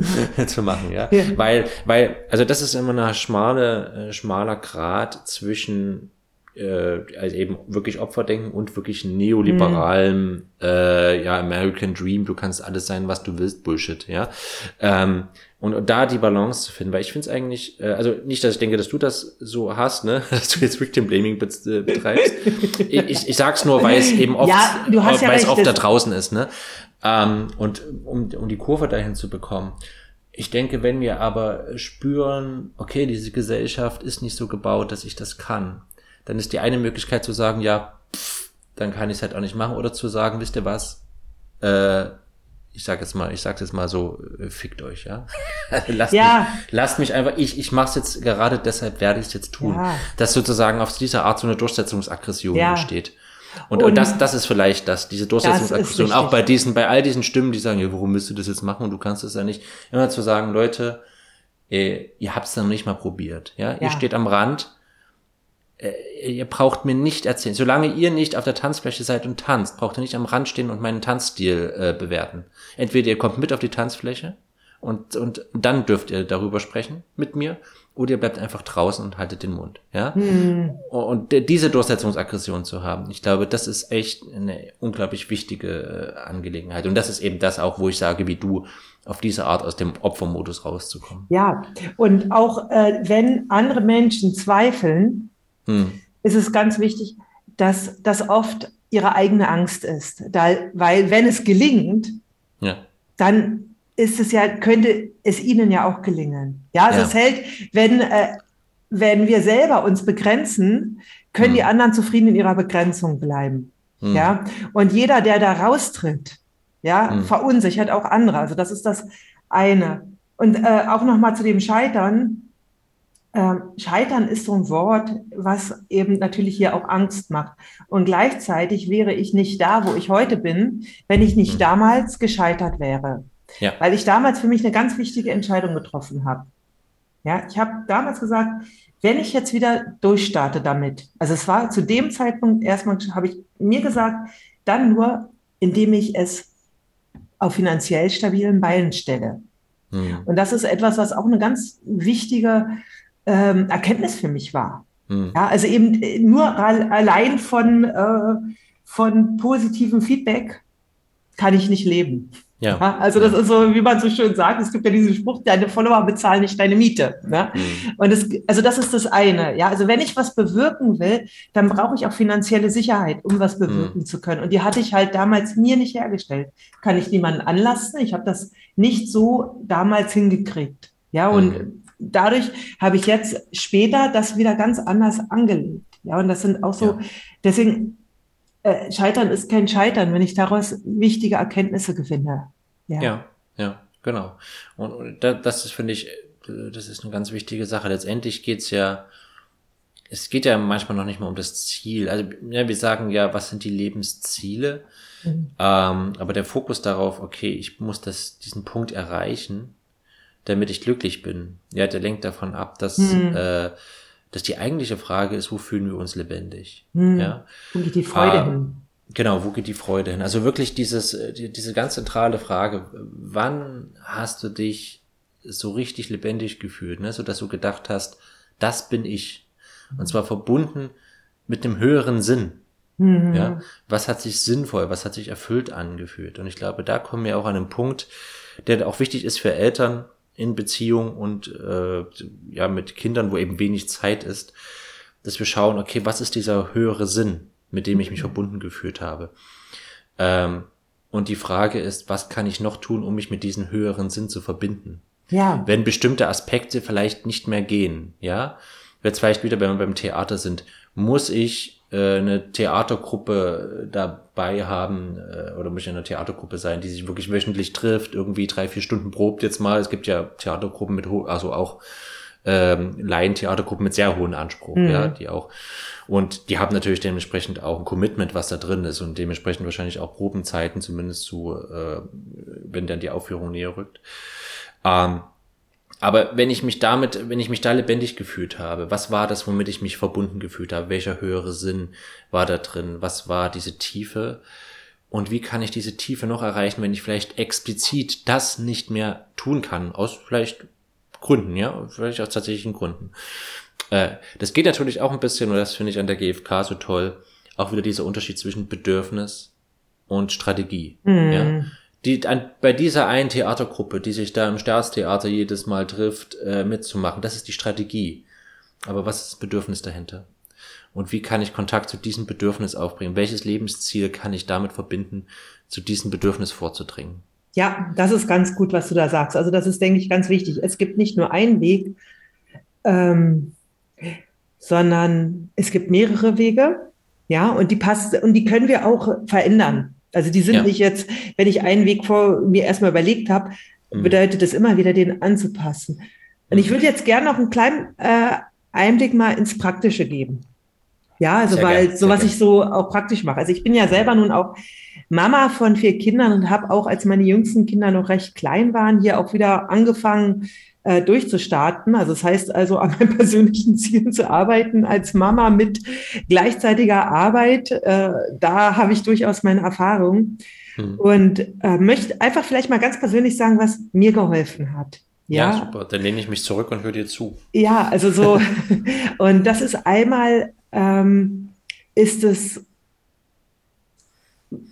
zu machen, ja? ja? Weil, weil, also das ist immer ein schmale, äh, schmaler Grad zwischen äh, also eben wirklich Opferdenken und wirklich neoliberalem mhm. äh, ja American Dream, du kannst alles sein, was du willst, Bullshit, ja. Ähm, und, da die Balance zu finden, weil ich finde es eigentlich, äh, also nicht, dass ich denke, dass du das so hast, ne, dass du jetzt Victim Blaming äh, betreibst. ich, ich, ich sag's nur, weil es eben oft, ja, weil ja es oft da draußen ist, ne. Ähm, und um, um die Kurve dahin zu bekommen. Ich denke, wenn wir aber spüren, okay, diese Gesellschaft ist nicht so gebaut, dass ich das kann, dann ist die eine Möglichkeit zu sagen, ja, pff, dann kann ich es halt auch nicht machen, oder zu sagen, wisst ihr was, äh, ich sag jetzt mal, ich sag jetzt mal so, äh, fickt euch, ja. lasst, ja. Mich, lasst mich einfach, ich, ich mach's jetzt gerade deshalb werde ich es jetzt tun. Ja. Dass sozusagen auf dieser Art so eine Durchsetzungsaggression ja. entsteht. Und, und, und das, das ist vielleicht das, diese Durchsetzungsaktion, auch bei diesen, bei all diesen Stimmen, die sagen, ja, warum müsst du das jetzt machen und du kannst es ja nicht, immer zu sagen, Leute, äh, ihr habt es noch nicht mal probiert, ja? ja. ihr steht am Rand, äh, ihr braucht mir nicht erzählen, solange ihr nicht auf der Tanzfläche seid und tanzt, braucht ihr nicht am Rand stehen und meinen Tanzstil äh, bewerten. Entweder ihr kommt mit auf die Tanzfläche und, und dann dürft ihr darüber sprechen mit mir oder ihr bleibt einfach draußen und haltet den Mund. Ja? Hm. Und diese Durchsetzungsaggression zu haben, ich glaube, das ist echt eine unglaublich wichtige äh, Angelegenheit. Und das ist eben das auch, wo ich sage, wie du, auf diese Art aus dem Opfermodus rauszukommen. Ja, und auch äh, wenn andere Menschen zweifeln, hm. ist es ganz wichtig, dass das oft ihre eigene Angst ist. Da, weil wenn es gelingt, ja. dann ist es ja, könnte es ihnen ja auch gelingen. Ja, also ja. es hält, wenn, äh, wenn wir selber uns begrenzen, können mhm. die anderen zufrieden in ihrer Begrenzung bleiben. Mhm. Ja, und jeder, der da raustritt, ja, mhm. verunsichert auch andere. Also das ist das eine. Und äh, auch nochmal zu dem Scheitern. Äh, Scheitern ist so ein Wort, was eben natürlich hier auch Angst macht. Und gleichzeitig wäre ich nicht da, wo ich heute bin, wenn ich nicht mhm. damals gescheitert wäre. Ja. Weil ich damals für mich eine ganz wichtige Entscheidung getroffen habe. Ja, ich habe damals gesagt, wenn ich jetzt wieder durchstarte damit, also es war zu dem Zeitpunkt erstmal, habe ich mir gesagt, dann nur, indem ich es auf finanziell stabilen Beinen stelle. Mhm. Und das ist etwas, was auch eine ganz wichtige ähm, Erkenntnis für mich war. Mhm. Ja, also eben nur allein von, äh, von positivem Feedback kann ich nicht leben. Ja. ja. Also das ist so, wie man so schön sagt, es gibt ja diesen Spruch, deine Follower bezahlen nicht deine Miete. Ne? Mhm. Und das, also das ist das eine. Ja, also wenn ich was bewirken will, dann brauche ich auch finanzielle Sicherheit, um was bewirken mhm. zu können. Und die hatte ich halt damals mir nicht hergestellt. Kann ich niemanden anlassen? Ich habe das nicht so damals hingekriegt. Ja, und mhm. dadurch habe ich jetzt später das wieder ganz anders angelegt. Ja, und das sind auch so, ja. deswegen äh, Scheitern ist kein Scheitern, wenn ich daraus wichtige Erkenntnisse gewinne. Ja, ja, ja genau. Und, und das ist, finde ich, das ist eine ganz wichtige Sache. Letztendlich geht's ja, es geht ja manchmal noch nicht mal um das Ziel. Also ja, wir sagen ja, was sind die Lebensziele? Mhm. Ähm, aber der Fokus darauf, okay, ich muss das, diesen Punkt erreichen, damit ich glücklich bin. Ja, der lenkt davon ab, dass mhm. äh, dass die eigentliche Frage ist, wo fühlen wir uns lebendig? Hm. Ja? Wo geht die Freude äh, hin? Genau, wo geht die Freude hin? Also wirklich dieses, die, diese ganz zentrale Frage, wann hast du dich so richtig lebendig gefühlt, ne? so dass du gedacht hast, das bin ich. Und zwar verbunden mit dem höheren Sinn. Mhm. Ja, was hat sich sinnvoll, was hat sich erfüllt angefühlt? Und ich glaube, da kommen wir auch an einen Punkt, der auch wichtig ist für Eltern in Beziehung und äh, ja mit Kindern, wo eben wenig Zeit ist, dass wir schauen, okay, was ist dieser höhere Sinn? mit dem ich mich verbunden gefühlt habe. Ähm, und die Frage ist, was kann ich noch tun, um mich mit diesem höheren Sinn zu verbinden? Ja. Wenn bestimmte Aspekte vielleicht nicht mehr gehen, ja. Jetzt vielleicht wieder, wenn wir beim Theater sind, muss ich eine Theatergruppe dabei haben äh, oder in einer Theatergruppe sein, die sich wirklich wöchentlich trifft, irgendwie drei, vier Stunden probt jetzt mal. Es gibt ja Theatergruppen mit, also auch ähm, Laientheatergruppen mit sehr hohen Anspruch, mhm. ja, die auch und die haben natürlich dementsprechend auch ein Commitment, was da drin ist und dementsprechend wahrscheinlich auch Probenzeiten, zumindest zu, äh, wenn dann die Aufführung näher rückt. Ähm, aber wenn ich mich damit, wenn ich mich da lebendig gefühlt habe, was war das, womit ich mich verbunden gefühlt habe? Welcher höhere Sinn war da drin? Was war diese Tiefe? Und wie kann ich diese Tiefe noch erreichen, wenn ich vielleicht explizit das nicht mehr tun kann? Aus vielleicht Gründen, ja, vielleicht aus tatsächlichen Gründen. Äh, das geht natürlich auch ein bisschen, und das finde ich an der GfK so toll, auch wieder dieser Unterschied zwischen Bedürfnis und Strategie. Mhm. Ja? Die, an, bei dieser einen Theatergruppe, die sich da im Staatstheater jedes Mal trifft, äh, mitzumachen, das ist die Strategie. Aber was ist das Bedürfnis dahinter? Und wie kann ich Kontakt zu diesem Bedürfnis aufbringen? Welches Lebensziel kann ich damit verbinden, zu diesem Bedürfnis vorzudringen? Ja, das ist ganz gut, was du da sagst. Also das ist, denke ich, ganz wichtig. Es gibt nicht nur einen Weg, ähm, sondern es gibt mehrere Wege, ja, und die passt, und die können wir auch verändern. Also die sind ja. nicht jetzt, wenn ich einen Weg vor mir erstmal überlegt habe, mhm. bedeutet es immer wieder, den anzupassen. Und ich würde jetzt gerne noch einen kleinen äh, Einblick mal ins Praktische geben. Ja, also Sehr weil so was ich so auch praktisch mache. Also ich bin ja selber nun auch Mama von vier Kindern und habe auch, als meine jüngsten Kinder noch recht klein waren, hier auch wieder angefangen, äh, durchzustarten. Also das heißt also an meinen persönlichen Zielen zu arbeiten als Mama mit gleichzeitiger Arbeit. Äh, da habe ich durchaus meine Erfahrung hm. und äh, möchte einfach vielleicht mal ganz persönlich sagen, was mir geholfen hat. Ja, ja super. Dann lehne ich mich zurück und höre dir zu. Ja, also so. und das ist einmal, ähm, ist es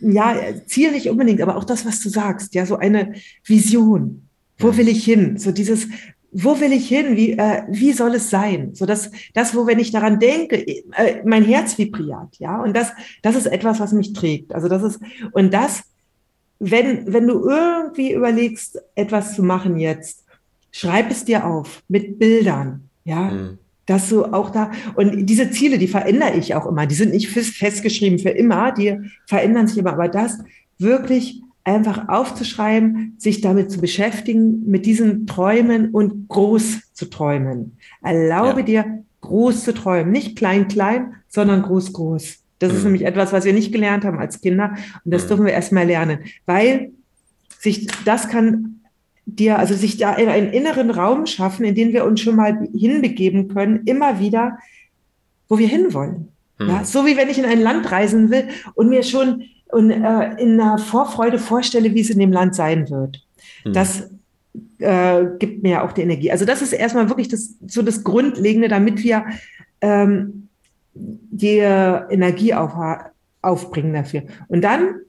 ja, Ziel nicht unbedingt, aber auch das, was du sagst, ja, so eine Vision. Wo will ich hin? So dieses, wo will ich hin? Wie, äh, wie soll es sein? So dass das, wo wenn ich daran denke, äh, mein Herz vibriert, ja. Und das, das ist etwas, was mich trägt. Also das ist und das, wenn wenn du irgendwie überlegst, etwas zu machen jetzt, schreib es dir auf mit Bildern, ja. Mhm. Dass du auch da, und diese Ziele, die verändere ich auch immer. Die sind nicht festgeschrieben für immer, die verändern sich immer. Aber das wirklich einfach aufzuschreiben, sich damit zu beschäftigen, mit diesen Träumen und groß zu träumen. Erlaube ja. dir, groß zu träumen. Nicht klein, klein, sondern groß, groß. Das mhm. ist nämlich etwas, was wir nicht gelernt haben als Kinder. Und das mhm. dürfen wir erstmal lernen. Weil sich, das kann dir, also sich da einen inneren Raum schaffen, in den wir uns schon mal hinbegeben können, immer wieder, wo wir hinwollen. Mhm. Ja, so wie wenn ich in ein Land reisen will und mir schon und äh, in einer Vorfreude vorstelle, wie es in dem Land sein wird. Mhm. Das äh, gibt mir auch die Energie. Also das ist erstmal wirklich das, so das Grundlegende, damit wir ähm, die Energie auf, aufbringen dafür. Und dann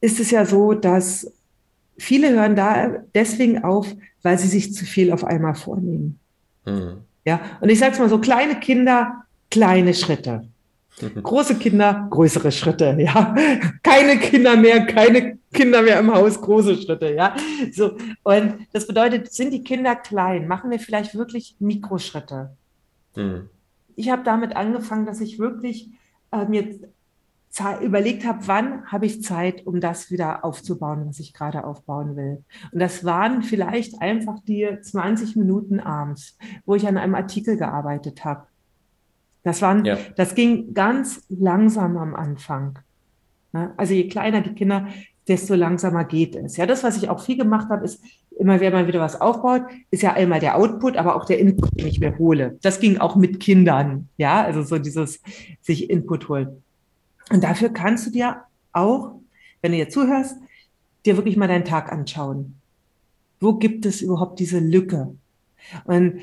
ist es ja so, dass viele hören da deswegen auf, weil sie sich zu viel auf einmal vornehmen. Mhm. Ja, und ich sage es mal so, kleine Kinder, kleine Schritte. Große Kinder, größere Schritte, ja. Keine Kinder mehr, keine Kinder mehr im Haus, große Schritte, ja. So. Und das bedeutet, sind die Kinder klein, machen wir vielleicht wirklich Mikroschritte. Mhm. Ich habe damit angefangen, dass ich wirklich äh, mir überlegt habe, wann habe ich Zeit, um das wieder aufzubauen, was ich gerade aufbauen will. Und das waren vielleicht einfach die 20 Minuten abends, wo ich an einem Artikel gearbeitet habe das waren, ja. das ging ganz langsam am Anfang. Also je kleiner die Kinder, desto langsamer geht es. Ja, das, was ich auch viel gemacht habe, ist immer, wenn man wieder was aufbaut, ist ja einmal der Output, aber auch der Input, den ich mir hole. Das ging auch mit Kindern. Ja, also so dieses sich Input holen. Und dafür kannst du dir auch, wenn du jetzt zuhörst, dir wirklich mal deinen Tag anschauen. Wo gibt es überhaupt diese Lücke? Und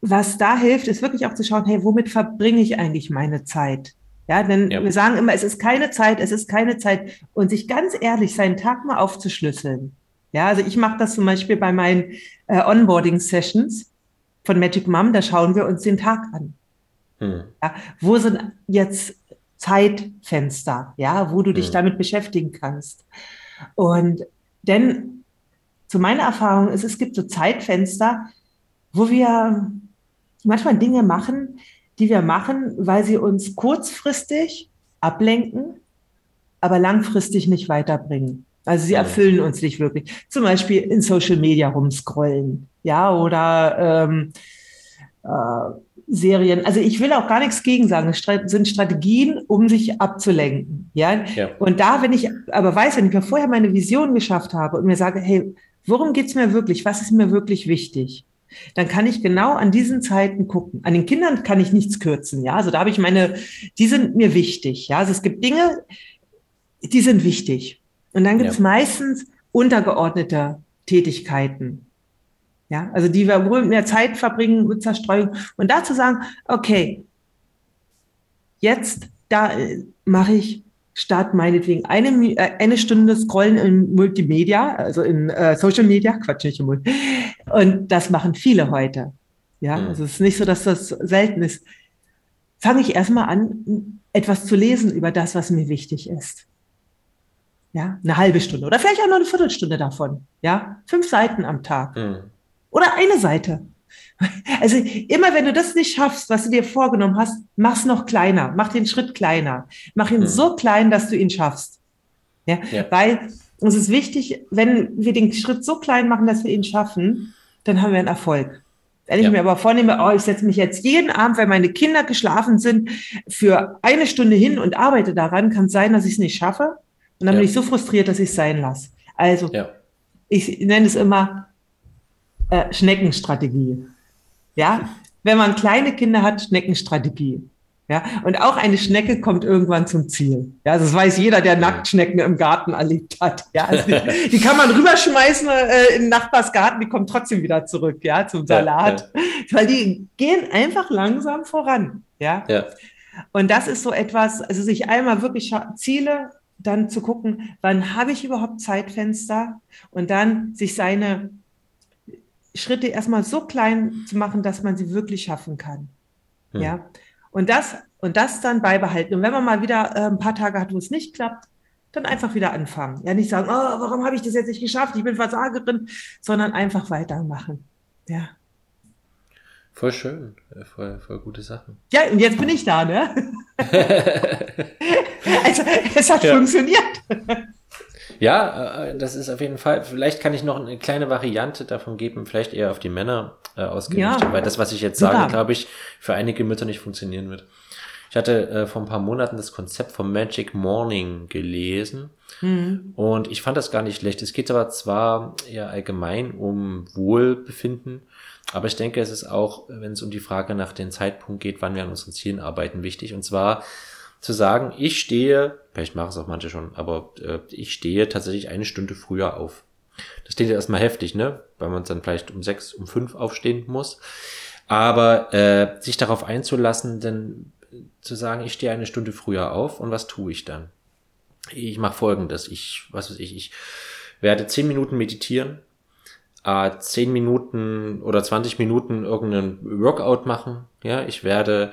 was da hilft, ist wirklich auch zu schauen, hey, womit verbringe ich eigentlich meine Zeit? Ja, denn ja. wir sagen immer, es ist keine Zeit, es ist keine Zeit. Und sich ganz ehrlich seinen Tag mal aufzuschlüsseln. Ja, also ich mache das zum Beispiel bei meinen äh, Onboarding-Sessions von Magic Mom, da schauen wir uns den Tag an. Hm. Ja, wo sind jetzt Zeitfenster, ja, wo du dich hm. damit beschäftigen kannst? Und denn zu meiner Erfahrung ist, es gibt so Zeitfenster, wo wir manchmal Dinge machen, die wir machen, weil sie uns kurzfristig ablenken, aber langfristig nicht weiterbringen. Also sie erfüllen uns nicht wirklich. Zum Beispiel in Social Media rumscrollen, ja, oder ähm, äh, Serien. Also ich will auch gar nichts gegen sagen. Es sind Strategien, um sich abzulenken, ja? ja. Und da, wenn ich aber weiß, wenn ich mir vorher meine Vision geschafft habe und mir sage, hey, worum geht's mir wirklich? Was ist mir wirklich wichtig? Dann kann ich genau an diesen Zeiten gucken. An den Kindern kann ich nichts kürzen, ja. Also da habe ich meine, die sind mir wichtig, ja. Also es gibt Dinge, die sind wichtig. Und dann gibt es ja. meistens untergeordnete Tätigkeiten. Ja, also die wir wohl mehr Zeit verbringen mit Zerstreuung. Und dazu sagen, okay, jetzt da äh, mache ich statt meinetwegen eine, äh, eine Stunde scrollen in Multimedia, also in äh, Social Media, Quatsch, nicht im. Und das machen viele heute. Ja, mhm. also es ist nicht so, dass das selten ist. Fange ich erstmal an, etwas zu lesen über das, was mir wichtig ist. Ja, eine halbe Stunde oder vielleicht auch noch eine Viertelstunde davon. Ja, fünf Seiten am Tag. Mhm. Oder eine Seite. Also immer wenn du das nicht schaffst, was du dir vorgenommen hast, mach's noch kleiner, mach den Schritt kleiner, mach ihn mhm. so klein, dass du ihn schaffst. Ja? ja? Weil es ist wichtig, wenn wir den Schritt so klein machen, dass wir ihn schaffen, dann haben wir einen Erfolg. Wenn ich ja. mir aber vornehme, oh, ich setze mich jetzt jeden Abend, wenn meine Kinder geschlafen sind, für eine Stunde hin und arbeite daran, kann es sein, dass ich es nicht schaffe. Und dann ja. bin ich so frustriert, dass ich es sein lasse. Also, ich nenne es immer äh, Schneckenstrategie. Ja, wenn man kleine Kinder hat, Schneckenstrategie. Ja, und auch eine Schnecke kommt irgendwann zum Ziel. Ja, also das weiß jeder, der Nacktschnecken im Garten erlebt hat. Ja, also die, die, kann man rüberschmeißen äh, in den Nachbarsgarten, die kommen trotzdem wieder zurück, ja, zum Salat. Ja, ja. Weil die gehen einfach langsam voran. Ja. ja. Und das ist so etwas, also sich einmal wirklich Ziele, dann zu gucken, wann habe ich überhaupt Zeitfenster und dann sich seine Schritte erstmal so klein zu machen, dass man sie wirklich schaffen kann. Hm. Ja. Und das, und das dann beibehalten. Und wenn man mal wieder äh, ein paar Tage hat, wo es nicht klappt, dann einfach wieder anfangen. Ja, nicht sagen, oh, warum habe ich das jetzt nicht geschafft? Ich bin Versagerin, sondern einfach weitermachen. Ja. Voll schön, voll, voll gute Sachen. Ja, und jetzt bin ich da, ne? also, es hat ja. funktioniert. Ja, äh, das ist auf jeden Fall. Vielleicht kann ich noch eine kleine Variante davon geben, vielleicht eher auf die Männer äh, ausgerichtet, ja. weil das, was ich jetzt sage, glaube ich, für einige Mütter nicht funktionieren wird. Ich hatte äh, vor ein paar Monaten das Konzept vom Magic Morning gelesen mhm. und ich fand das gar nicht schlecht. Es geht aber zwar eher allgemein um Wohlbefinden, aber ich denke, es ist auch, wenn es um die Frage nach dem Zeitpunkt geht, wann wir an unseren Zielen arbeiten, wichtig. Und zwar zu sagen, ich stehe, vielleicht machen es auch manche schon, aber äh, ich stehe tatsächlich eine Stunde früher auf. Das klingt ja erstmal heftig, ne? Weil man dann vielleicht um sechs, um fünf aufstehen muss. Aber äh, sich darauf einzulassen, denn zu sagen, ich stehe eine Stunde früher auf und was tue ich dann? Ich mache folgendes. Ich, was weiß ich, ich werde zehn Minuten meditieren, äh, zehn Minuten oder 20 Minuten irgendeinen Workout machen. Ja, ich werde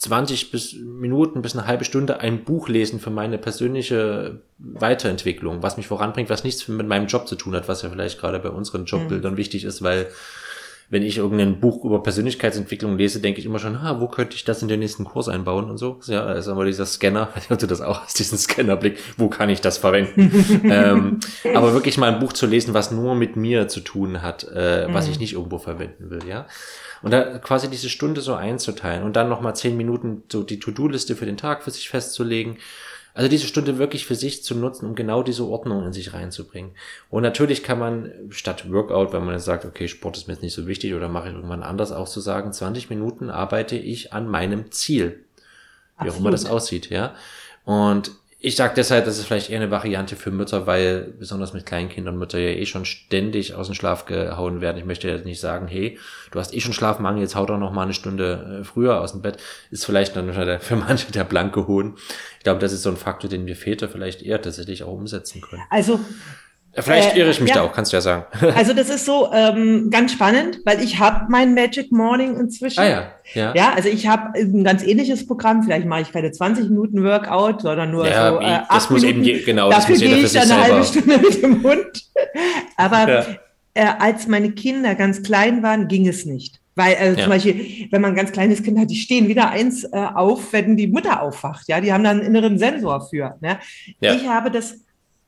20 bis Minuten bis eine halbe Stunde ein Buch lesen für meine persönliche Weiterentwicklung, was mich voranbringt, was nichts mit meinem Job zu tun hat, was ja vielleicht gerade bei unseren Jobbildern mhm. wichtig ist, weil wenn ich irgendein Buch über Persönlichkeitsentwicklung lese, denke ich immer schon, ha, wo könnte ich das in den nächsten Kurs einbauen und so. Ja, da ist aber dieser Scanner, ich hatte das auch aus diesen Scannerblick, wo kann ich das verwenden? ähm, aber wirklich mal ein Buch zu lesen, was nur mit mir zu tun hat, äh, mhm. was ich nicht irgendwo verwenden will, ja. Und da quasi diese Stunde so einzuteilen und dann nochmal zehn Minuten so die To-Do-Liste für den Tag für sich festzulegen. Also diese Stunde wirklich für sich zu nutzen, um genau diese Ordnung in sich reinzubringen. Und natürlich kann man statt Workout, wenn man jetzt sagt, okay, Sport ist mir jetzt nicht so wichtig oder mache ich irgendwann anders, auch zu sagen, 20 Minuten arbeite ich an meinem Ziel. wie auch immer das aussieht, ja. Und ich sage deshalb, das ist vielleicht eher eine Variante für Mütter, weil besonders mit Kleinkindern Mütter ja eh schon ständig aus dem Schlaf gehauen werden. Ich möchte jetzt nicht sagen, hey, du hast eh schon Schlafmangel, jetzt hau doch noch mal eine Stunde äh, früher aus dem Bett. Ist vielleicht dann für manche der blanke Hohn. Ich glaube, das ist so ein Faktor, den wir Väter vielleicht eher tatsächlich auch umsetzen können. Also Vielleicht äh, irre ich mich ja. da auch, kannst du ja sagen. Also das ist so ähm, ganz spannend, weil ich habe mein Magic Morning inzwischen. Ah ja, ja. Ja, also ich habe ein ganz ähnliches Programm. Vielleicht mache ich keine 20 Minuten Workout, sondern nur ja, so äh, acht das muss Minuten. Eben, genau, Dafür gehe ich dann eine halbe Stunde mit dem Hund. Aber ja. äh, als meine Kinder ganz klein waren, ging es nicht. Weil äh, ja. zum Beispiel, wenn man ein ganz kleines Kind hat, die stehen wieder eins äh, auf, wenn die Mutter aufwacht. Ja, die haben dann einen inneren Sensor für. Ne? Ja. Ich habe das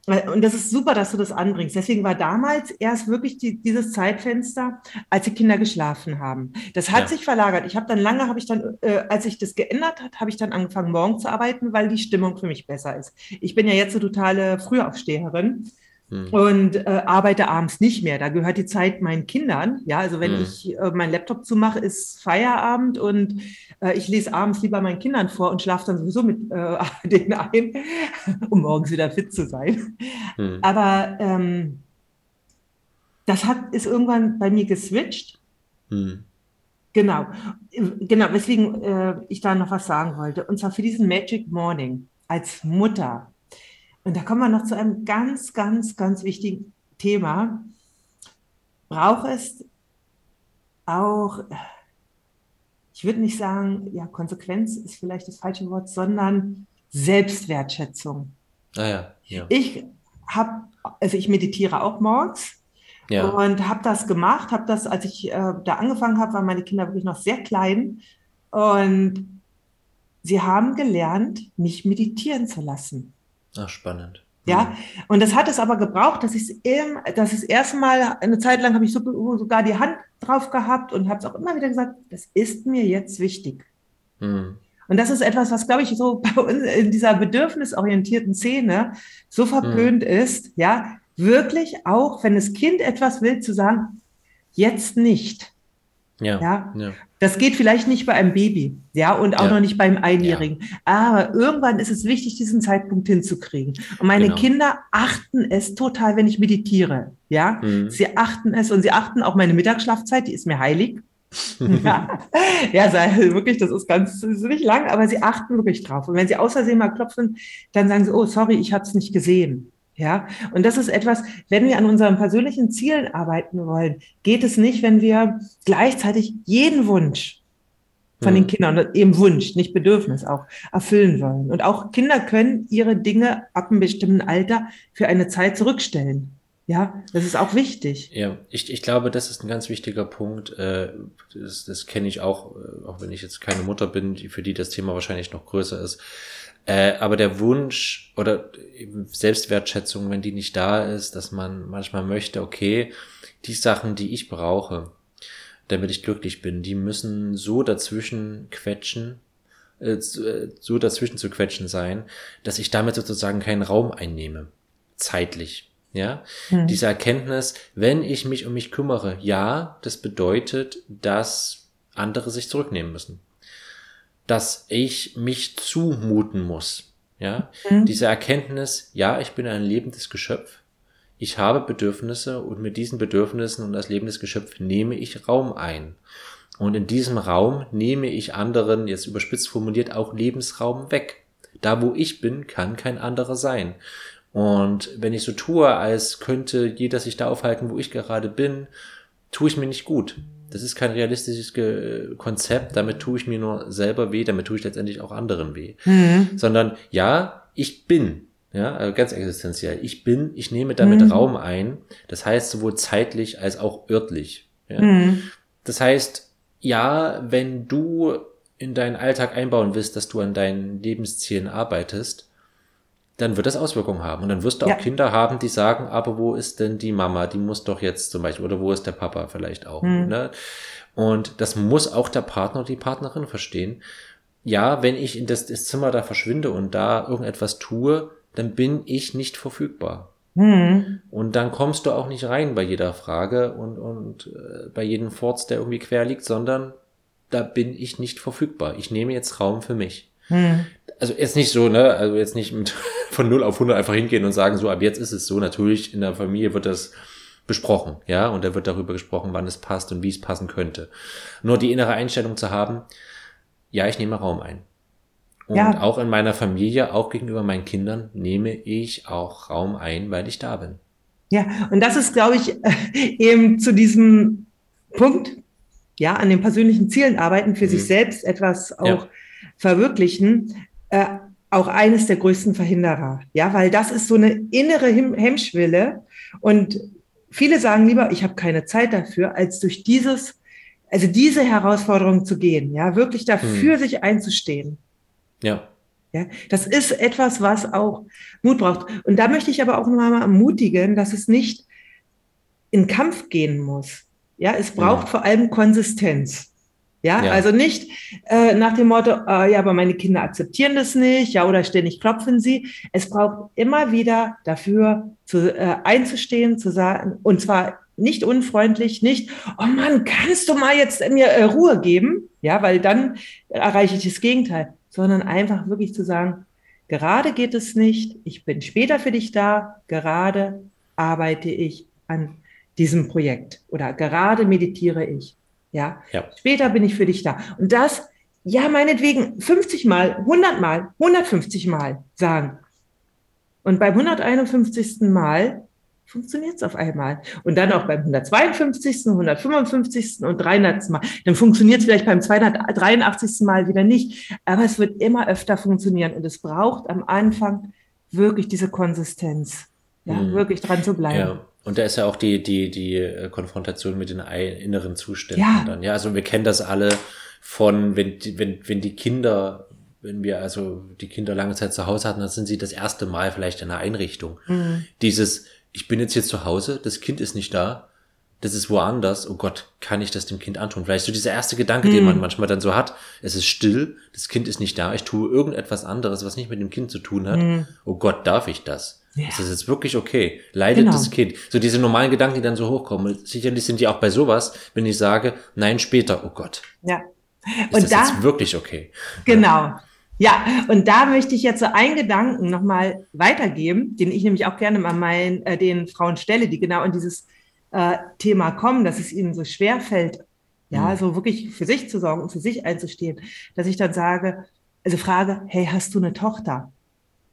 und das ist super, dass du das anbringst. Deswegen war damals erst wirklich die, dieses Zeitfenster, als die Kinder geschlafen haben. Das hat ja. sich verlagert. Ich habe dann lange, habe ich dann, äh, als sich das geändert hat, habe ich dann angefangen, morgen zu arbeiten, weil die Stimmung für mich besser ist. Ich bin ja jetzt eine totale Frühaufsteherin hm. und äh, arbeite abends nicht mehr. Da gehört die Zeit meinen Kindern. Ja, also wenn hm. ich äh, meinen Laptop zumache, ist Feierabend und äh, ich lese abends lieber meinen Kindern vor und schlafe dann sowieso mit äh, denen ein, um morgens wieder fit zu sein. Hm. Aber ähm, das hat, ist irgendwann bei mir geswitcht. Hm. Genau, genau, weswegen äh, ich da noch was sagen wollte. Und zwar für diesen Magic Morning als Mutter und da kommen wir noch zu einem ganz, ganz, ganz wichtigen Thema. Braucht es auch, ich würde nicht sagen, ja, Konsequenz ist vielleicht das falsche Wort, sondern Selbstwertschätzung. Ah ja, ja. Ich habe, also ich meditiere auch morgens ja. und habe das gemacht, habe das, als ich äh, da angefangen habe, waren meine Kinder wirklich noch sehr klein und sie haben gelernt, mich meditieren zu lassen. Ach, spannend. Ja, und das hat es aber gebraucht, dass ich es dass es erstmal eine Zeit lang habe ich so, sogar die Hand drauf gehabt und habe es auch immer wieder gesagt, das ist mir jetzt wichtig. Mhm. Und das ist etwas, was, glaube ich, so bei uns in dieser bedürfnisorientierten Szene so verpönt mhm. ist, ja, wirklich auch, wenn das Kind etwas will, zu sagen, jetzt nicht. Ja, ja. ja. Das geht vielleicht nicht bei einem Baby, ja, und auch ja. noch nicht beim Einjährigen. Aber irgendwann ist es wichtig, diesen Zeitpunkt hinzukriegen. Und meine genau. Kinder achten es total, wenn ich meditiere, ja. Mhm. Sie achten es und sie achten auch meine Mittagsschlafzeit, die ist mir heilig. ja, ja wirklich, das ist ganz, das ist nicht lang, aber sie achten wirklich drauf. Und wenn sie außersehen mal klopfen, dann sagen sie, oh, sorry, ich habe es nicht gesehen. Ja, und das ist etwas, wenn wir an unseren persönlichen Zielen arbeiten wollen, geht es nicht, wenn wir gleichzeitig jeden Wunsch von den mhm. Kindern, eben Wunsch, nicht Bedürfnis auch, erfüllen wollen. Und auch Kinder können ihre Dinge ab einem bestimmten Alter für eine Zeit zurückstellen. Ja, das ist auch wichtig. Ja, ich, ich glaube, das ist ein ganz wichtiger Punkt. Äh, das, das kenne ich auch, äh, auch wenn ich jetzt keine Mutter bin, für die das Thema wahrscheinlich noch größer ist äh, aber der Wunsch oder Selbstwertschätzung, wenn die nicht da ist, dass man manchmal möchte, okay, die Sachen, die ich brauche, damit ich glücklich bin, die müssen so dazwischen quetschen, äh, äh, so dazwischen zu quetschen sein, dass ich damit sozusagen keinen Raum einnehme, zeitlich. Ja, hm. diese Erkenntnis, wenn ich mich um mich kümmere, ja, das bedeutet, dass andere sich zurücknehmen müssen dass ich mich zumuten muss. Ja, mhm. diese Erkenntnis, ja, ich bin ein lebendes Geschöpf. Ich habe Bedürfnisse und mit diesen Bedürfnissen und als lebendes Geschöpf nehme ich Raum ein. Und in diesem Raum nehme ich anderen, jetzt überspitzt formuliert, auch Lebensraum weg. Da, wo ich bin, kann kein anderer sein. Und wenn ich so tue, als könnte jeder sich da aufhalten, wo ich gerade bin, tue ich mir nicht gut. Das ist kein realistisches Konzept, damit tue ich mir nur selber weh, damit tue ich letztendlich auch anderen weh. Mhm. Sondern ja, ich bin, ja, also ganz existenziell. Ich bin, ich nehme damit mhm. Raum ein. Das heißt sowohl zeitlich als auch örtlich. Ja. Mhm. Das heißt, ja, wenn du in deinen Alltag einbauen willst, dass du an deinen Lebenszielen arbeitest, dann wird das Auswirkungen haben. Und dann wirst du ja. auch Kinder haben, die sagen, aber wo ist denn die Mama? Die muss doch jetzt zum Beispiel, oder wo ist der Papa vielleicht auch? Mhm. Ne? Und das muss auch der Partner oder die Partnerin verstehen. Ja, wenn ich in das, das, Zimmer da verschwinde und da irgendetwas tue, dann bin ich nicht verfügbar. Mhm. Und dann kommst du auch nicht rein bei jeder Frage und, und äh, bei jedem Forts, der irgendwie quer liegt, sondern da bin ich nicht verfügbar. Ich nehme jetzt Raum für mich. Hm. Also jetzt nicht so, ne, also jetzt nicht mit von 0 auf 100 einfach hingehen und sagen, so, ab jetzt ist es so. Natürlich, in der Familie wird das besprochen, ja, und da wird darüber gesprochen, wann es passt und wie es passen könnte. Nur die innere Einstellung zu haben, ja, ich nehme Raum ein. Und ja. auch in meiner Familie, auch gegenüber meinen Kindern, nehme ich auch Raum ein, weil ich da bin. Ja, und das ist, glaube ich, eben zu diesem Punkt, ja, an den persönlichen Zielen arbeiten, für mhm. sich selbst etwas auch ja. Verwirklichen, äh, auch eines der größten Verhinderer. Ja, weil das ist so eine innere Hemmschwelle. Und viele sagen lieber, ich habe keine Zeit dafür, als durch dieses, also diese Herausforderung zu gehen, ja, wirklich dafür mhm. sich einzustehen. Ja. Ja, das ist etwas, was auch Mut braucht. Und da möchte ich aber auch nochmal ermutigen, dass es nicht in Kampf gehen muss. Ja, es braucht ja. vor allem Konsistenz. Ja, ja, also nicht äh, nach dem Motto, äh, ja, aber meine Kinder akzeptieren das nicht, ja, oder ständig klopfen sie. Es braucht immer wieder dafür zu, äh, einzustehen, zu sagen, und zwar nicht unfreundlich, nicht, oh Mann, kannst du mal jetzt mir äh, Ruhe geben? Ja, weil dann erreiche ich das Gegenteil sondern einfach wirklich zu sagen, gerade geht es nicht, ich bin später für dich da, gerade arbeite ich an diesem Projekt oder gerade meditiere ich. Ja? ja, später bin ich für dich da. Und das, ja, meinetwegen 50 Mal, 100 Mal, 150 Mal sagen. Und beim 151. Mal funktioniert es auf einmal. Und dann auch beim 152., 155. und 300. Mal. Dann funktioniert es vielleicht beim 283. Mal wieder nicht. Aber es wird immer öfter funktionieren. Und es braucht am Anfang wirklich diese Konsistenz. Ja, mhm. wirklich dran zu bleiben. Ja. Und da ist ja auch die, die, die äh, Konfrontation mit den inneren Zuständen ja. dann. Ja, also wir kennen das alle von, wenn, wenn, wenn die Kinder wenn wir also die Kinder lange Zeit zu Hause hatten, dann sind sie das erste Mal vielleicht in einer Einrichtung. Mhm. Dieses, ich bin jetzt hier zu Hause, das Kind ist nicht da, das ist woanders, oh Gott, kann ich das dem Kind antun? Vielleicht so dieser erste Gedanke, hm. den man manchmal dann so hat, es ist still, das Kind ist nicht da, ich tue irgendetwas anderes, was nicht mit dem Kind zu tun hat. Hm. Oh Gott, darf ich das? Ja. Ist das jetzt wirklich okay? Leidet genau. das Kind? So diese normalen Gedanken, die dann so hochkommen. Sicherlich sind die auch bei sowas, wenn ich sage, nein, später, oh Gott. Ja. Ist und das da, jetzt wirklich okay? Genau. Ja, und da möchte ich jetzt so einen Gedanken nochmal weitergeben, den ich nämlich auch gerne mal meinen, äh, den Frauen stelle, die genau in dieses äh, Thema kommen, dass es ihnen so schwer fällt, ja, mhm. so wirklich für sich zu sorgen und für sich einzustehen, dass ich dann sage, also frage, hey, hast du eine Tochter?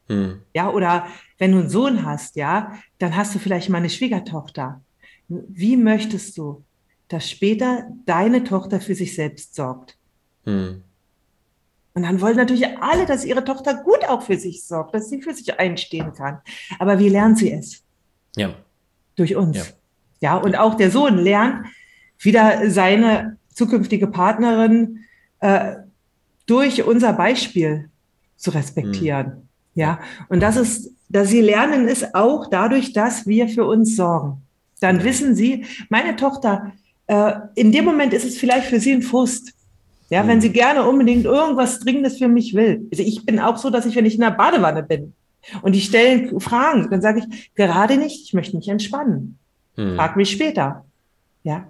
Mhm. Ja, oder wenn du einen Sohn hast, ja, dann hast du vielleicht mal eine Schwiegertochter. Wie möchtest du, dass später deine Tochter für sich selbst sorgt? Mhm. Und dann wollen natürlich alle, dass ihre Tochter gut auch für sich sorgt, dass sie für sich einstehen kann. Aber wie lernt sie es? Ja. Durch uns. Ja, ja und auch der Sohn lernt wieder seine zukünftige Partnerin äh, durch unser Beispiel zu respektieren. Ja, und das ist, dass sie lernen ist auch dadurch, dass wir für uns sorgen. Dann wissen sie, meine Tochter, äh, in dem Moment ist es vielleicht für sie ein Frust. Ja, wenn sie gerne unbedingt irgendwas Dringendes für mich will. Also ich bin auch so, dass ich, wenn ich in der Badewanne bin und die stellen Fragen, dann sage ich, gerade nicht, ich möchte mich entspannen. Hm. Frag mich später. Ja.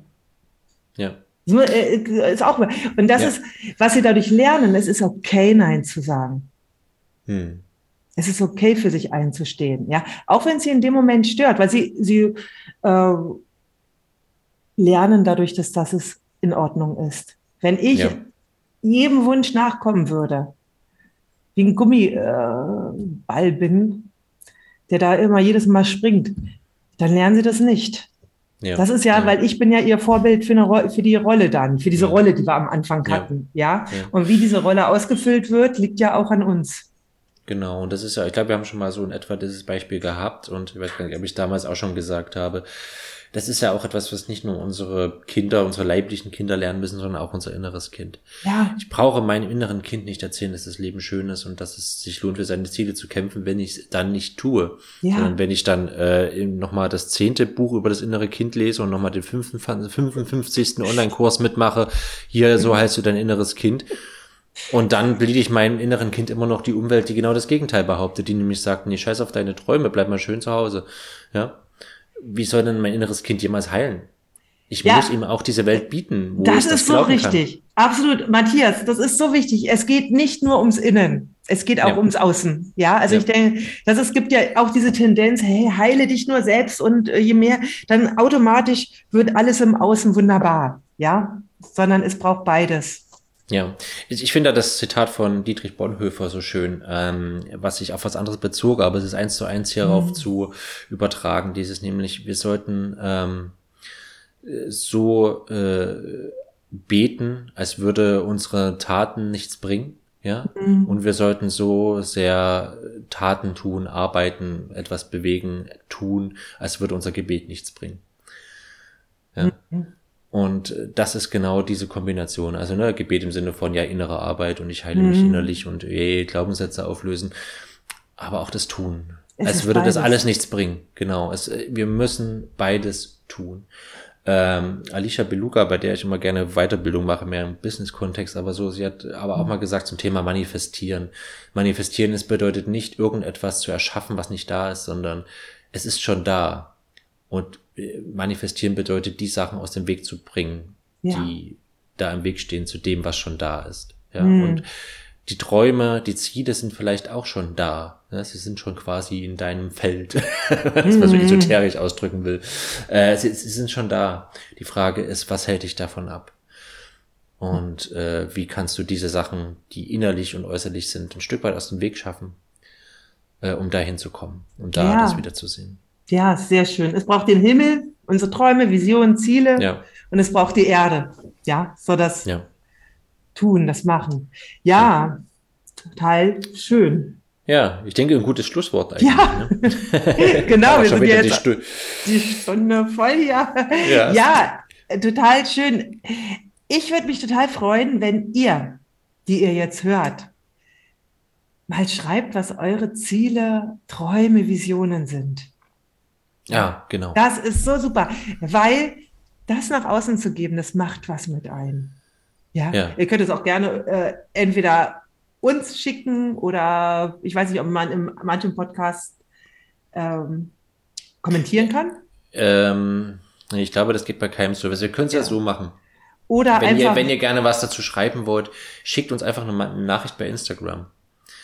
Ja. Äh, ist auch, und das ja. ist, was sie dadurch lernen, es ist okay, Nein zu sagen. Hm. Es ist okay, für sich einzustehen, ja. Auch wenn sie in dem Moment stört, weil sie, sie äh, bin, dadurch, dass das es in Ordnung ist. Wenn ich ja jedem Wunsch nachkommen würde, wie ein Gummiball äh, bin, der da immer jedes Mal springt, dann lernen sie das nicht. Ja. Das ist ja, ja, weil ich bin ja ihr Vorbild für, eine, für die Rolle dann, für diese ja. Rolle, die wir am Anfang hatten, ja. Und wie diese Rolle ausgefüllt wird, liegt ja auch an uns. Genau, und das ist ja, ich glaube, wir haben schon mal so in etwa dieses Beispiel gehabt und ich weiß gar nicht, ob ich damals auch schon gesagt habe, das ist ja auch etwas, was nicht nur unsere Kinder, unsere leiblichen Kinder lernen müssen, sondern auch unser inneres Kind. Ja. Ich brauche meinem inneren Kind nicht erzählen, dass das Leben schön ist und dass es sich lohnt, für seine Ziele zu kämpfen, wenn ich es dann nicht tue. Ja. Sondern wenn ich dann äh, nochmal das zehnte Buch über das innere Kind lese und nochmal den 55. Online-Kurs mitmache, hier, so heißt du dein inneres Kind. Und dann blieb ich meinem inneren Kind immer noch die Umwelt, die genau das Gegenteil behauptet, die nämlich sagt, nee, scheiß auf deine Träume, bleib mal schön zu Hause. Ja wie soll denn mein inneres Kind jemals heilen? Ich ja, muss ihm auch diese Welt bieten. Wo das ist das so richtig. Kann. Absolut, Matthias, das ist so wichtig. Es geht nicht nur ums Innen. Es geht auch ja. ums Außen. Ja, also ja. ich denke, dass es gibt ja auch diese Tendenz, hey, heile dich nur selbst und äh, je mehr, dann automatisch wird alles im Außen wunderbar. Ja, sondern es braucht beides. Ja, ich, ich finde das Zitat von Dietrich Bonhoeffer so schön, ähm, was sich auf was anderes bezog, aber es ist eins zu eins hierauf mhm. zu übertragen, dieses nämlich, wir sollten ähm, so äh, beten, als würde unsere Taten nichts bringen, ja, mhm. und wir sollten so sehr Taten tun, arbeiten, etwas bewegen, tun, als würde unser Gebet nichts bringen. Ja. Mhm. Und äh, das ist genau diese Kombination. Also ne, Gebet im Sinne von ja innere Arbeit und ich heile mhm. mich innerlich und eh, Glaubenssätze auflösen. Aber auch das Tun. Es Als würde beides. das alles nichts bringen. Genau. Es, äh, wir müssen beides tun. Ähm, Alicia Beluga, bei der ich immer gerne Weiterbildung mache, mehr im Business-Kontext, aber so, sie hat aber auch mhm. mal gesagt zum Thema Manifestieren. Manifestieren ist bedeutet nicht irgendetwas zu erschaffen, was nicht da ist, sondern es ist schon da. Und manifestieren bedeutet, die Sachen aus dem Weg zu bringen, ja. die da im Weg stehen zu dem, was schon da ist. Ja, mhm. und die Träume, die Ziele sind vielleicht auch schon da. Ja, sie sind schon quasi in deinem Feld, was man so mhm. esoterisch ausdrücken will. Äh, sie, sie, sind schon da. Die Frage ist, was hält dich davon ab? Und äh, wie kannst du diese Sachen, die innerlich und äußerlich sind, ein Stück weit aus dem Weg schaffen, äh, um dahin zu kommen und da ja. das wieder zu sehen. Ja, sehr schön. Es braucht den Himmel, unsere Träume, Visionen, Ziele ja. und es braucht die Erde. Ja, so das ja. Tun, das Machen. Ja, total schön. Ja, ich denke, ein gutes Schlusswort eigentlich. Ja, ne? genau, wir sind jetzt die, die, Stunde voll hier. Ja. ja, total schön. Ich würde mich total freuen, wenn ihr, die ihr jetzt hört, mal schreibt, was eure Ziele, Träume, Visionen sind. Ja, genau. Das ist so super, weil das nach außen zu geben, das macht was mit ein. Ja, ja. ihr könnt es auch gerne äh, entweder uns schicken oder ich weiß nicht, ob man in manchem Podcast ähm, kommentieren kann. Ähm, ich glaube, das geht bei keinem Service. Wir können es ja. ja. so machen. Oder wenn einfach, ihr, wenn ihr gerne was dazu schreiben wollt, schickt uns einfach eine, eine Nachricht bei Instagram.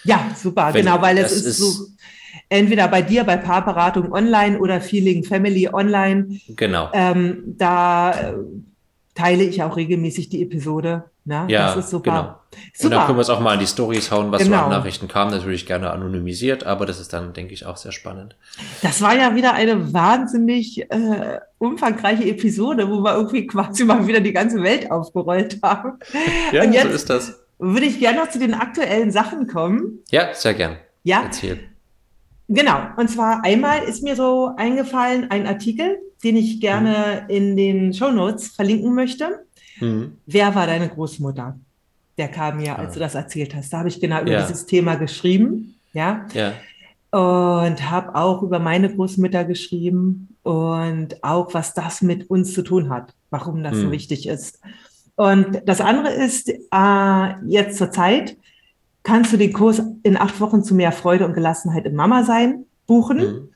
Ja, super, wenn, genau, weil es ist, ist so entweder bei dir bei Paarberatung online oder Feeling Family online. Genau. Ähm, da äh, teile ich auch regelmäßig die Episode. Na, ja, das ist super. Genau. Super. Und dann können wir es auch mal in die Stories hauen, was genau. so an Nachrichten kam. Natürlich gerne anonymisiert, aber das ist dann, denke ich, auch sehr spannend. Das war ja wieder eine wahnsinnig äh, umfangreiche Episode, wo wir irgendwie quasi mal wieder die ganze Welt aufgerollt haben. Ja, Und jetzt so ist das. Würde ich gerne noch zu den aktuellen Sachen kommen. Ja, sehr gern. Ja. Erzähl. Genau. Und zwar einmal ist mir so eingefallen ein Artikel, den ich gerne mhm. in den Show Notes verlinken möchte. Mhm. Wer war deine Großmutter? Der kam mir, als ah. du das erzählt hast. Da habe ich genau über ja. dieses Thema geschrieben. Ja. ja. Und habe auch über meine Großmutter geschrieben und auch, was das mit uns zu tun hat, warum das mhm. so wichtig ist. Und das andere ist äh, jetzt zur Zeit, kannst du den Kurs in acht Wochen zu mehr Freude und Gelassenheit im Mama sein buchen. Mhm.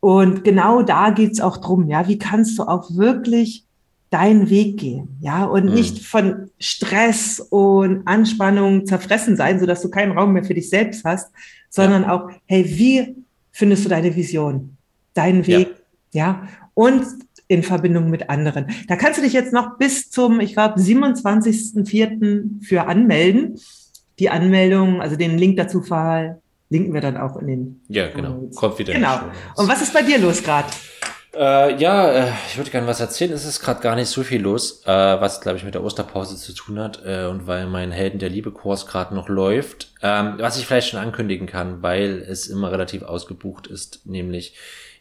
Und genau da geht's auch drum, ja, wie kannst du auch wirklich deinen Weg gehen, ja, und mhm. nicht von Stress und Anspannung zerfressen sein, sodass du keinen Raum mehr für dich selbst hast, sondern ja. auch, hey, wie findest du deine Vision, deinen Weg, ja, ja? und in Verbindung mit anderen. Da kannst du dich jetzt noch bis zum, ich glaube, 27.04. für anmelden die Anmeldung, also den Link dazu verlinken wir dann auch in den. Ja, genau. Kommt wieder. Genau. Und was ist bei dir los gerade? Äh, ja, äh, ich würde gerne was erzählen. Es ist gerade gar nicht so viel los, äh, was glaube ich mit der Osterpause zu tun hat äh, und weil mein Helden der Liebe Kurs gerade noch läuft. Ähm, was ich vielleicht schon ankündigen kann, weil es immer relativ ausgebucht ist, nämlich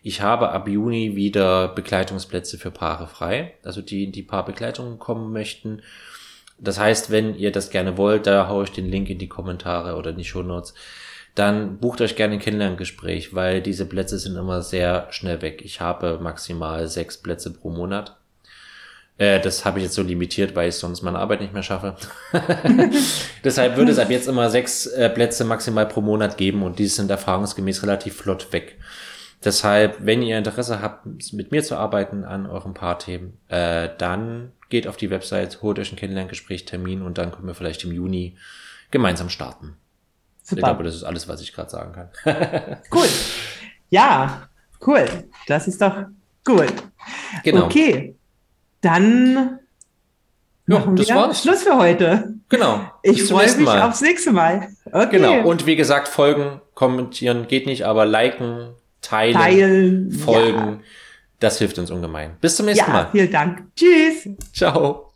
ich habe ab Juni wieder Begleitungsplätze für Paare frei, also die in die Paarbegleitung kommen möchten das heißt, wenn ihr das gerne wollt, da haue ich den Link in die Kommentare oder in die Show Notes. Dann bucht euch gerne ein Kennenlerngespräch, weil diese Plätze sind immer sehr schnell weg. Ich habe maximal sechs Plätze pro Monat. Äh, das habe ich jetzt so limitiert, weil ich sonst meine Arbeit nicht mehr schaffe. Deshalb würde es ab jetzt immer sechs äh, Plätze maximal pro Monat geben und die sind erfahrungsgemäß relativ flott weg. Deshalb, wenn ihr Interesse habt, mit mir zu arbeiten an euren Paarthemen, äh, dann geht auf die Website, holt euch ein Kennenlerngespräch, Termin und dann können wir vielleicht im Juni gemeinsam starten. Super. Ich glaube, das ist alles, was ich gerade sagen kann. cool. Ja, cool. Das ist doch gut. Genau. Okay, dann ja, machen das wir war's. Schluss für heute. Genau. Ich freue mich Mal. aufs nächste Mal. Okay. Genau. Und wie gesagt, folgen, kommentieren geht nicht, aber liken, teilen, teilen folgen. Ja. Das hilft uns ungemein. Bis zum nächsten ja, Mal. Vielen Dank. Tschüss. Ciao.